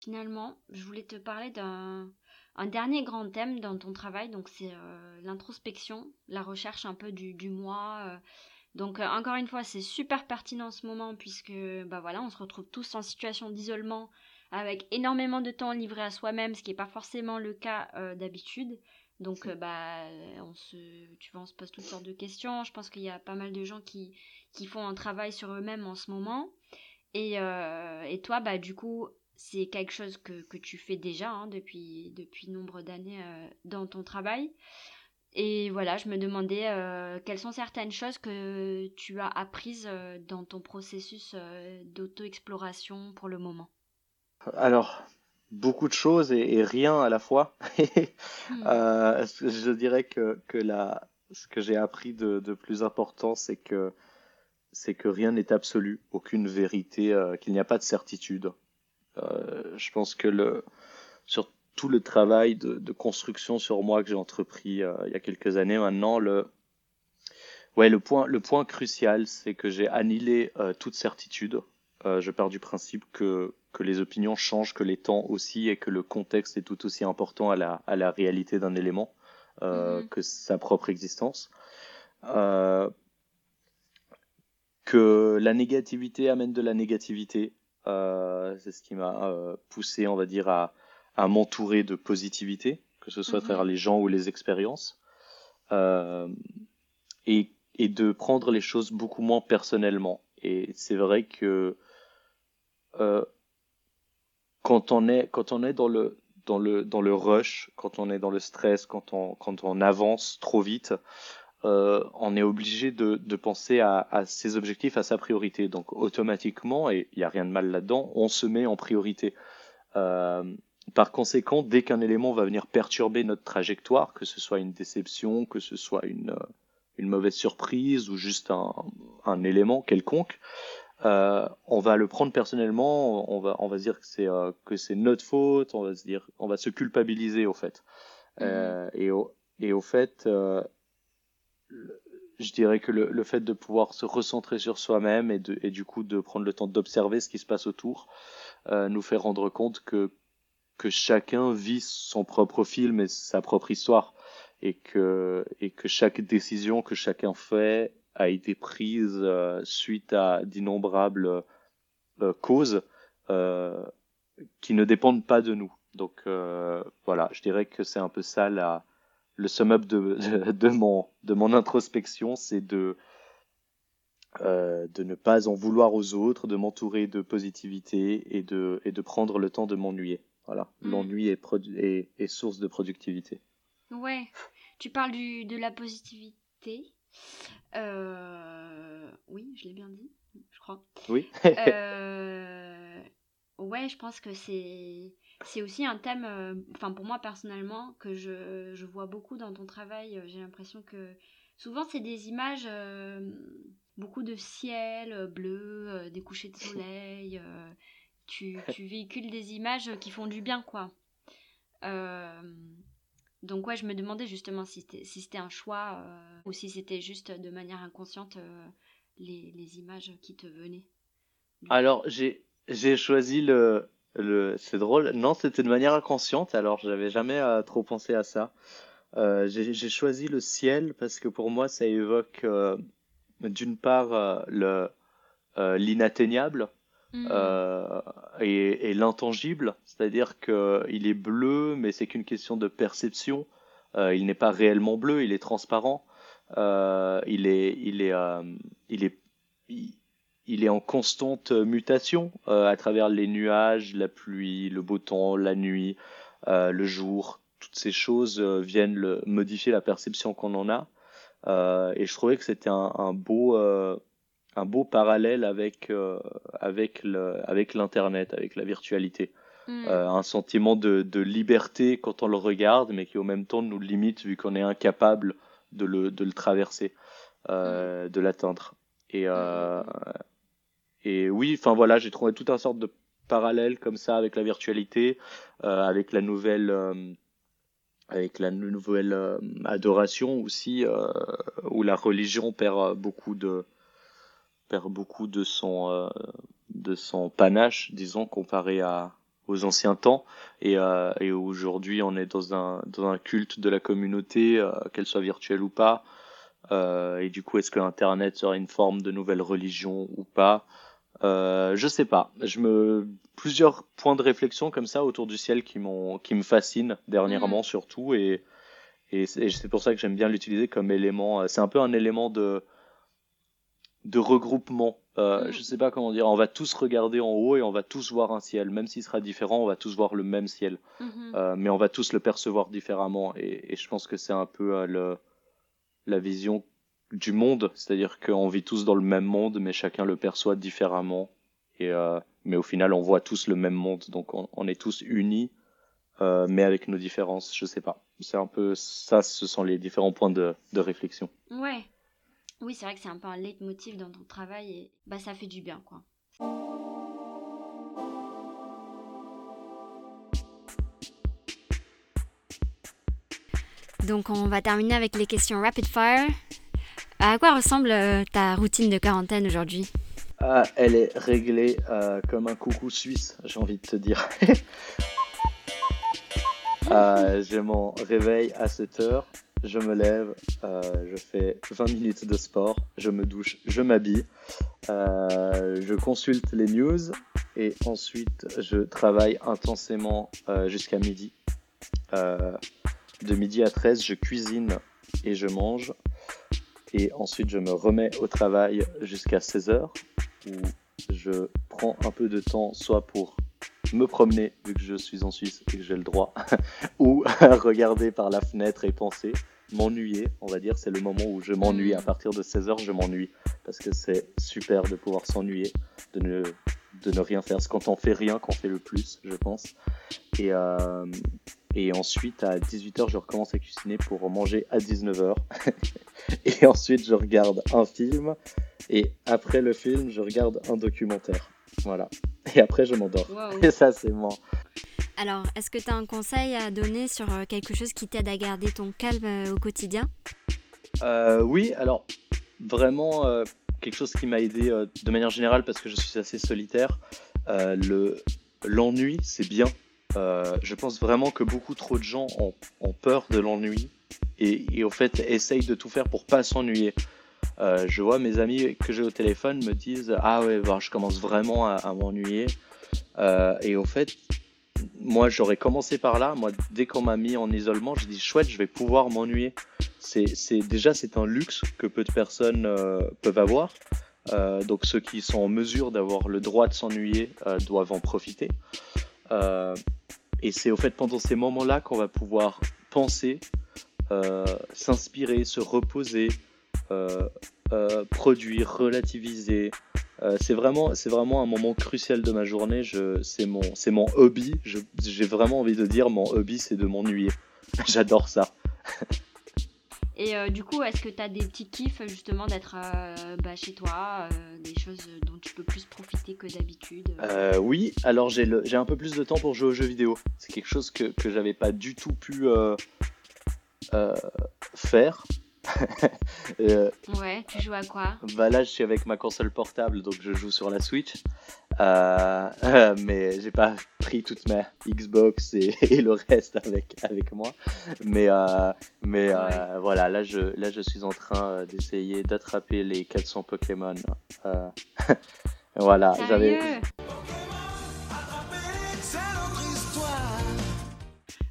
Finalement, je voulais te parler d'un un dernier grand thème dans ton travail, donc c'est euh, l'introspection, la recherche un peu du, du moi. euh. Donc euh, encore une fois, c'est super pertinent en ce moment puisque bah voilà, on se retrouve tous en situation d'isolement avec énormément de temps livré à soi-même, ce qui n'est pas forcément le cas d'habitude. Donc bah on se tu vois, on se pose toutes sortes de questions. Je pense qu'il y a pas mal de gens qui qui font un travail sur eux-mêmes en ce moment. Et, et toi, bah, du coup, c'est quelque chose que, que tu fais déjà hein, depuis, depuis nombre d'années euh, dans ton travail. Et voilà, je me demandais euh, quelles sont certaines choses que tu as apprises euh, dans ton processus d'auto-exploration pour le moment? Alors, beaucoup de choses et, et rien à la fois. Euh, je dirais que, que la, ce que j'ai appris de, de plus important, c'est que, c'est que rien n'est absolu, aucune vérité, qu'il n'y a pas de certitude. Euh, je pense que le, sur tout le travail de, de construction sur moi que j'ai entrepris euh, il y a quelques années maintenant, le, ouais, le point, le point crucial, c'est que j'ai annihilé euh, toute certitude. Euh, je pars du principe que, que les opinions changent, que les temps aussi, et que le contexte est tout aussi important à la, à la réalité d'un élément euh, Mhm. que sa propre existence. Euh, que la négativité amène de la négativité. Euh, c'est ce qui m'a euh, poussé, on va dire, à, à m'entourer de positivité, que ce soit à Mhm. travers les gens ou les expériences, euh, et, et de prendre les choses beaucoup moins personnellement. Et c'est vrai que quand on est quand on est dans le dans le dans le rush, quand on est dans le stress, quand on quand on avance trop vite, euh, on est obligé de, de penser à, à ses objectifs, à sa priorité. Donc automatiquement, et il n'y a rien de mal là-dedans, on se met en priorité. Euh, par conséquent, dès qu'un élément va venir perturber notre trajectoire, que ce soit une déception, que ce soit une, euh, une mauvaise surprise ou juste un, un élément quelconque, euh, on va le prendre personnellement, on va, on va dire que c'est euh, que c'est notre faute, on va se dire, on va se culpabiliser au fait. Euh, et, au, et au fait, je dirais que le, le fait de pouvoir se recentrer sur soi-même et, et du coup de prendre le temps d'observer ce qui se passe autour euh, nous fait rendre compte que, que chacun vit son propre film et sa propre histoire et que, et que chaque décision que chacun fait a été prise euh, suite à d'innombrables euh, causes euh, qui ne dépendent pas de nous. Donc euh, voilà, je dirais que c'est un peu ça la, le sum up de, mon, de mon introspection, c'est de, euh, de ne pas en vouloir aux autres, de m'entourer de positivité et de, et de prendre le temps de m'ennuyer. Voilà, Mm. l'ennui est, produ- est, est source de productivité. Ouais, tu parles du, de la positivité. Euh, oui, je l'ai bien dit, je crois. Oui. Euh, ouais, je pense que c'est c'est aussi un thème, euh, enfin pour moi personnellement, que je, je vois beaucoup dans ton travail. J'ai l'impression que souvent c'est des images, euh, beaucoup de ciel euh, bleu, euh, des couchers de soleil. tu, tu véhicules des images qui font du bien, quoi. Donc ouais, je me demandais justement si c'était si un choix ou si c'était juste de manière inconsciente les, les images qui te venaient. Alors, j'ai j'ai choisi le le c'est drôle. Non, c'était de manière inconsciente, alors j'avais jamais euh, trop pensé à ça. Euh, j'ai choisi le ciel parce que pour moi ça évoque euh, d'une part euh, le euh, l'inatteignable Mhm. euh, et, et l'intangible, c'est-à-dire que il est bleu, mais c'est qu'une question de perception. Il n'est pas réellement bleu, il est transparent. Il est, il est, il est, il, il est en constante mutation euh, à travers les nuages, la pluie, le beau temps, la nuit, euh, le jour. Toutes ces choses euh, viennent le, modifier la perception qu'on en a. Euh, et je trouvais que c'était un, un beau, euh, un beau parallèle avec, euh, avec le, avec l'internet, avec la virtualité. Mm. Euh, un sentiment de, de liberté quand on le regarde, mais qui au même temps nous limite vu qu'on est incapable de le, de le traverser, euh, de l'atteindre. Et, euh, et oui, enfin voilà, j'ai trouvé tout un sorte de parallèle comme ça avec la virtualité, euh, avec la nouvelle, euh, avec la nouvelle euh, adoration aussi, euh, où la religion perd euh, beaucoup de perd beaucoup de son euh, de son panache, disons, comparé à aux anciens temps. Et, et aujourd'hui, on est dans un dans un culte de la communauté, qu'elle soit virtuelle ou pas. Et du coup, est-ce que Internet serait une forme de nouvelle religion ou pas? Euh, Je sais pas. Je me plusieurs points de réflexion comme ça autour du ciel qui m'ont qui me fascinent dernièrement surtout et et c'est pour ça que j'aime bien l'utiliser comme élément. euh, C'est un peu un élément de de regroupement. Euh, Je sais pas comment dire. On va tous regarder en haut et on va tous voir un ciel, même s'il sera différent. On va tous voir le même ciel, Mhm. Euh, mais on va tous le percevoir différemment. Et, et je pense que c'est un peu le la vision du monde, c'est-à-dire qu'on vit tous dans le même monde, mais chacun le perçoit différemment. Et euh, mais au final, on voit tous le même monde, donc on, est tous unis, euh, mais avec nos différences. Je sais pas. C'est un peu ça. Ce sont les différents points de, de réflexion. Ouais. Oui, c'est vrai que c'est un peu un leitmotiv dans ton travail et bah ça fait du bien quoi. Donc on va terminer avec les questions rapid fire. À quoi ressemble euh, ta routine de quarantaine aujourd'hui Ah, elle est réglée euh, comme un coucou suisse, j'ai envie de te dire. Euh, j'ai mon réveil à 7 heures, je me lève, euh, je fais 20 minutes de sport, je me douche, je m'habille, je consulte les news et ensuite je travaille intensément jusqu'à midi. De midi à 13, je cuisine et je mange. Et ensuite, je me remets au travail jusqu'à 16h où je prends un peu de temps soit pour me promener vu que je suis en Suisse et que j'ai le droit ou regarder par la fenêtre et penser m'ennuyer on va dire. C'est le moment où je m'ennuie. À partir de 16h je m'ennuie parce que c'est super de pouvoir s'ennuyer de ne, de ne rien faire. C'est quand on fait rien qu'on fait le plus je pense. Et, euh, et ensuite à 18h je recommence à cuisiner pour manger à 19h et ensuite je regarde un film. Et après le film je regarde un documentaire. Voilà. Et après je m'endors. Wow. et ça c'est mon Alors, est-ce que tu as un conseil à donner sur euh, quelque chose qui t'aide à garder ton calme euh, au quotidien? Euh, oui, alors vraiment euh, quelque chose qui m'a aidé euh, de manière générale parce que je suis assez solitaire. euh, le l'ennui, c'est bien. Euh, je pense vraiment que beaucoup trop de gens ont, peur de l'ennui et, au fait essayent de tout faire pour pas s'ennuyer. Euh, je vois mes amis que j'ai au téléphone me disent ah ouais bah, je commence vraiment à, à m'ennuyer. Euh, et au fait moi j'aurais commencé par là. Moi dès qu'on m'a mis en isolement j'ai dit chouette je vais pouvoir m'ennuyer c'est déjà c'est un luxe que peu de personnes peuvent avoir. Donc ceux qui sont en mesure d'avoir le droit de s'ennuyer doivent en profiter et c'est au fait pendant ces moments là qu'on va pouvoir penser euh, s'inspirer se reposer euh, euh, produire relativiser euh, c'est vraiment, c'est vraiment un moment crucial de ma journée. C'est mon, c'est mon hobby. J'ai vraiment envie de dire, mon hobby, c'est de m'ennuyer. J'adore ça. Et euh, du coup, est-ce que tu as des petits kiffs justement d'être euh, bah, chez toi, euh, des choses dont tu peux plus profiter que d'habitude oui, alors j'ai, un peu plus de temps pour jouer aux jeux vidéo. C'est quelque chose que, que j'avais pas du tout pu faire. Euh, Ouais, tu joues à quoi? Bah là, je suis avec ma console portable, donc je joue sur la Switch. Euh, euh, mais j'ai pas pris toute ma Xbox et, et le reste avec, avec moi. Mais, euh, mais euh, voilà, là je, là je suis en train d'essayer d'attraper les 400 Pokémon. Euh, voilà, j'avais.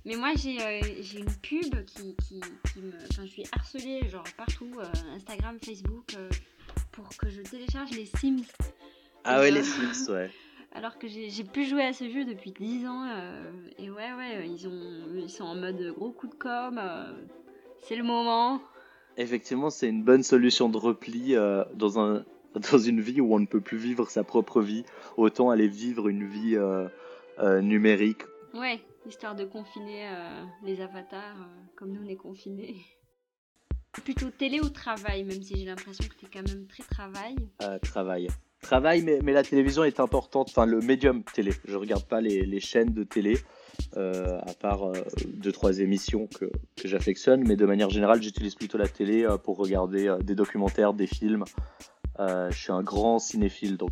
Mais moi j'ai euh, j'ai une pub qui, qui, qui me. Enfin, je suis harcelée genre partout, euh, Instagram, Facebook, euh, pour que je télécharge les Sims. Ah ouais, les euh, Sims, ouais. Alors que j'ai pu jouer à ce jeu depuis 10 ans. et ouais, ouais, ils, ont, ils sont en mode gros coup de com. c'est le moment. Effectivement, c'est une bonne solution de repli dans, un, dans une vie où on ne peut plus vivre sa propre vie. Autant aller vivre une vie numérique. Ouais, histoire de confiner euh, les avatars euh, comme nous on est confinés. Plutôt télé ou travail, même si j'ai l'impression que t'es quand même très travail. Euh, travail. Travail, mais, mais la télévision est importante, enfin le médium télé. Je regarde pas les, les chaînes de télé, à part deux, trois émissions que, que j'affectionne, mais de manière générale, j'utilise plutôt la télé pour regarder des documentaires, des films. Euh, je suis un grand cinéphile, donc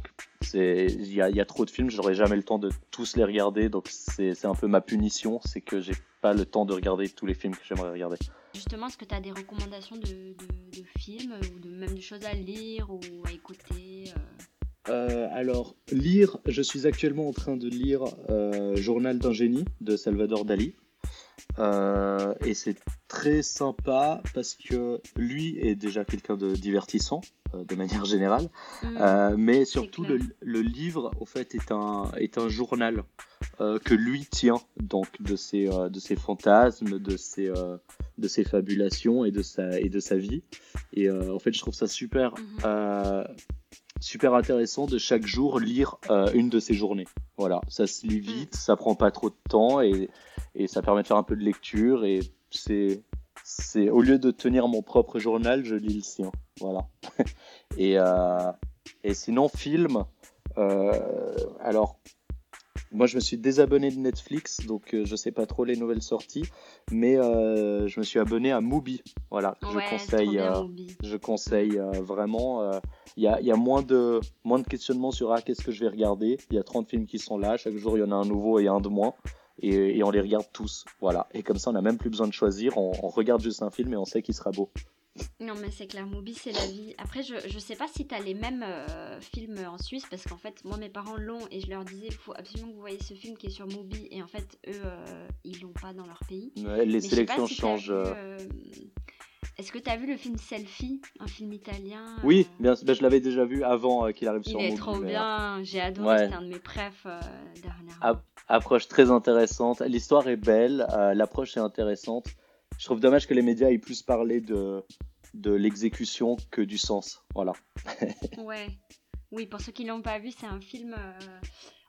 il y a, il y a trop de films, j'aurai jamais le temps de tous les regarder, donc c'est un peu ma punition, c'est que j'ai pas le temps de regarder tous les films que j'aimerais regarder. Justement, est-ce que t'as des recommandations de, de- de films ou de même de choses à lire ou à écouter euh? Euh, alors, lire, je suis actuellement en train de lire euh, Journal d'un génie de Salvador Dali. Euh, et c'est très sympa parce que lui est déjà quelqu'un de divertissant euh, de manière générale, Mhm. Euh, mais surtout le, le livre au fait est un, est un journal euh, que lui tient donc de ses, de ses fantasmes, de ses, de ses fabulations et de sa, et de sa vie. Et en fait je trouve ça super euh, super intéressant de chaque jour lire une de ces journées. Voilà, ça se lit vite, ça prend pas trop de temps et, et ça permet de faire un peu de lecture et c'est c'est au lieu de tenir mon propre journal, je lis le sien. Voilà. et euh, et sinon film, euh, alors Moi, je me suis désabonné de Netflix, donc euh, je sais pas trop les nouvelles sorties, mais euh, je me suis abonné à Mubi. Voilà, je Ouais, conseille, trop bien, Mubi. je conseille vraiment. Il y a, y a moins de, moins de questionnements sur ah, qu'est-ce que je vais regarder? Il y a 30 films qui sont là, chaque jour il y en a un nouveau et un de moins. Et, et on les regarde tous. Voilà. Et comme ça, on n'a même plus besoin de choisir. On, on regarde juste un film et on sait qu'il sera beau. Non, mais c'est clair, Mubi, c'est la vie. Après, je, je sais pas si t'as les mêmes euh, films en Suisse, parce qu'en fait, moi, mes parents l'ont et je leur disais, il faut absolument que vous voyez ce film qui est sur Mubi, et en fait, eux, euh, ils l'ont pas dans leur pays. Ouais, les Mais sélections si changent. euh, euh, Est-ce que t'as vu le film Selfie, un film italien Oui, bien, ben, je l'avais déjà vu avant qu'il arrive Il sur est Mubi, trop mais, bien, j'ai adoré, ouais. c'était un de mes préfs euh, dernièrement. Ap- approche très intéressante. L'histoire est belle, euh, l'approche est intéressante. Je trouve dommage que les médias aient plus parlé de, de l'exécution que du sens. Voilà. Ouais. Oui, pour ceux qui l'ont pas vu, c'est un film. euh,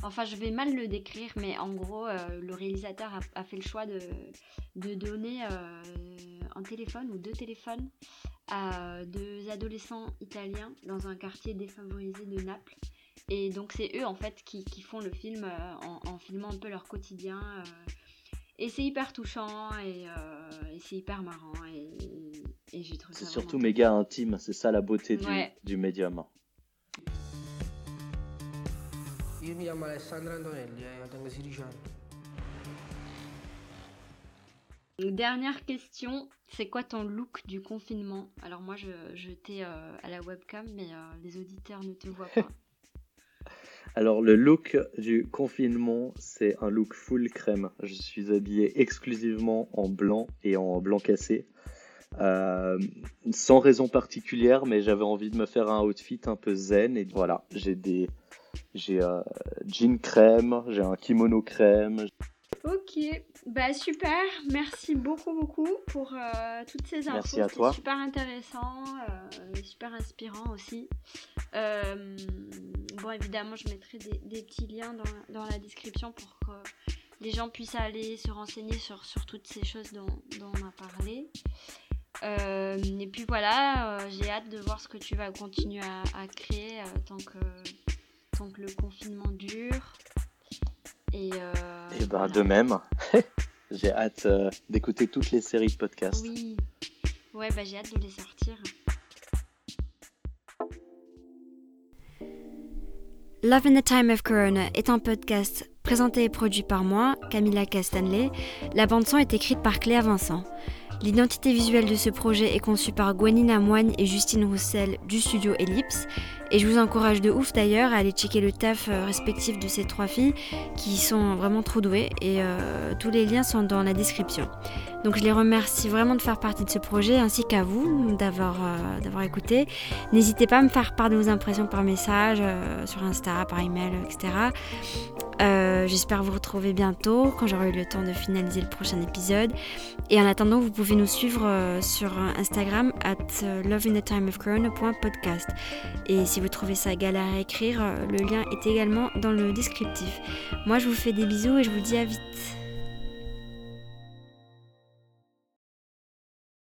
Enfin, je vais mal le décrire, mais en gros, euh, le réalisateur a, a fait le choix de, de donner un téléphone ou deux téléphones à deux adolescents italiens dans un quartier défavorisé de Naples. Et donc, c'est eux en fait qui, qui font le film euh, en, en filmant un peu leur quotidien. euh, et c'est hyper touchant et, euh, et c'est hyper marrant. Et, et j'ai trouvé C'est surtout méga intime, c'est ça la beauté du, Ouais. du médium. Io mi chiamo Alessandro Antonelli e tengo 16 anni. Donc, Dernière question, c'est quoi ton look du confinement? Alors moi je, je t'ai euh, à la webcam mais euh, les auditeurs ne te voient pas. Alors le look du confinement, c'est un look full crème. Je suis habillé exclusivement en blanc et en blanc cassé. Euh, sans raison particulière, mais j'avais envie de me faire un outfit un peu zen et voilà, j'ai des j'ai euh, jean crème, j'ai un kimono crème. ok, bah super, merci beaucoup beaucoup pour euh, toutes ces infos. Merci à toi. super intéressant, euh, et super inspirant aussi. Euh, bon évidemment je mettrai des, des petits liens dans, dans la description pour que les gens puissent aller se renseigner sur, sur toutes ces choses dont, dont on a parlé. Euh, et puis voilà, j'ai hâte de voir ce que tu vas continuer à, à créer tant, que, tant que le confinement dure. Et, euh, Et ben de même, j'ai hâte euh, d'écouter toutes les séries de podcasts. oui, ouais, bah j'ai hâte de les sortir. Love in the Time of Corona est un podcast présenté et produit par moi, Camilla Castanley. La bande-son est écrite par Cléa Vincent. L'identité visuelle de ce projet est conçue par Gwenina Moigne et Justine Roussel du studio Ellipse. Et je vous encourage de ouf d'ailleurs à aller checker le taf euh, respectif de ces trois filles qui sont vraiment trop douées et euh, tous les liens sont dans la description. Donc je les remercie vraiment de faire partie de ce projet ainsi qu'à vous d'avoir euh, écouté. N'hésitez pas à me faire part de vos impressions par message, sur Insta, par email, etc. J'espère vous retrouver bientôt quand j'aurai eu le temps de finaliser le prochain épisode. Et en attendant, vous pouvez nous suivre sur Instagram at loveinthetimeofcorona.podcast. Et si vous trouvez ça galère à écrire, euh, le lien est également dans le descriptif. Moi, je vous fais des bisous et je vous dis à vite.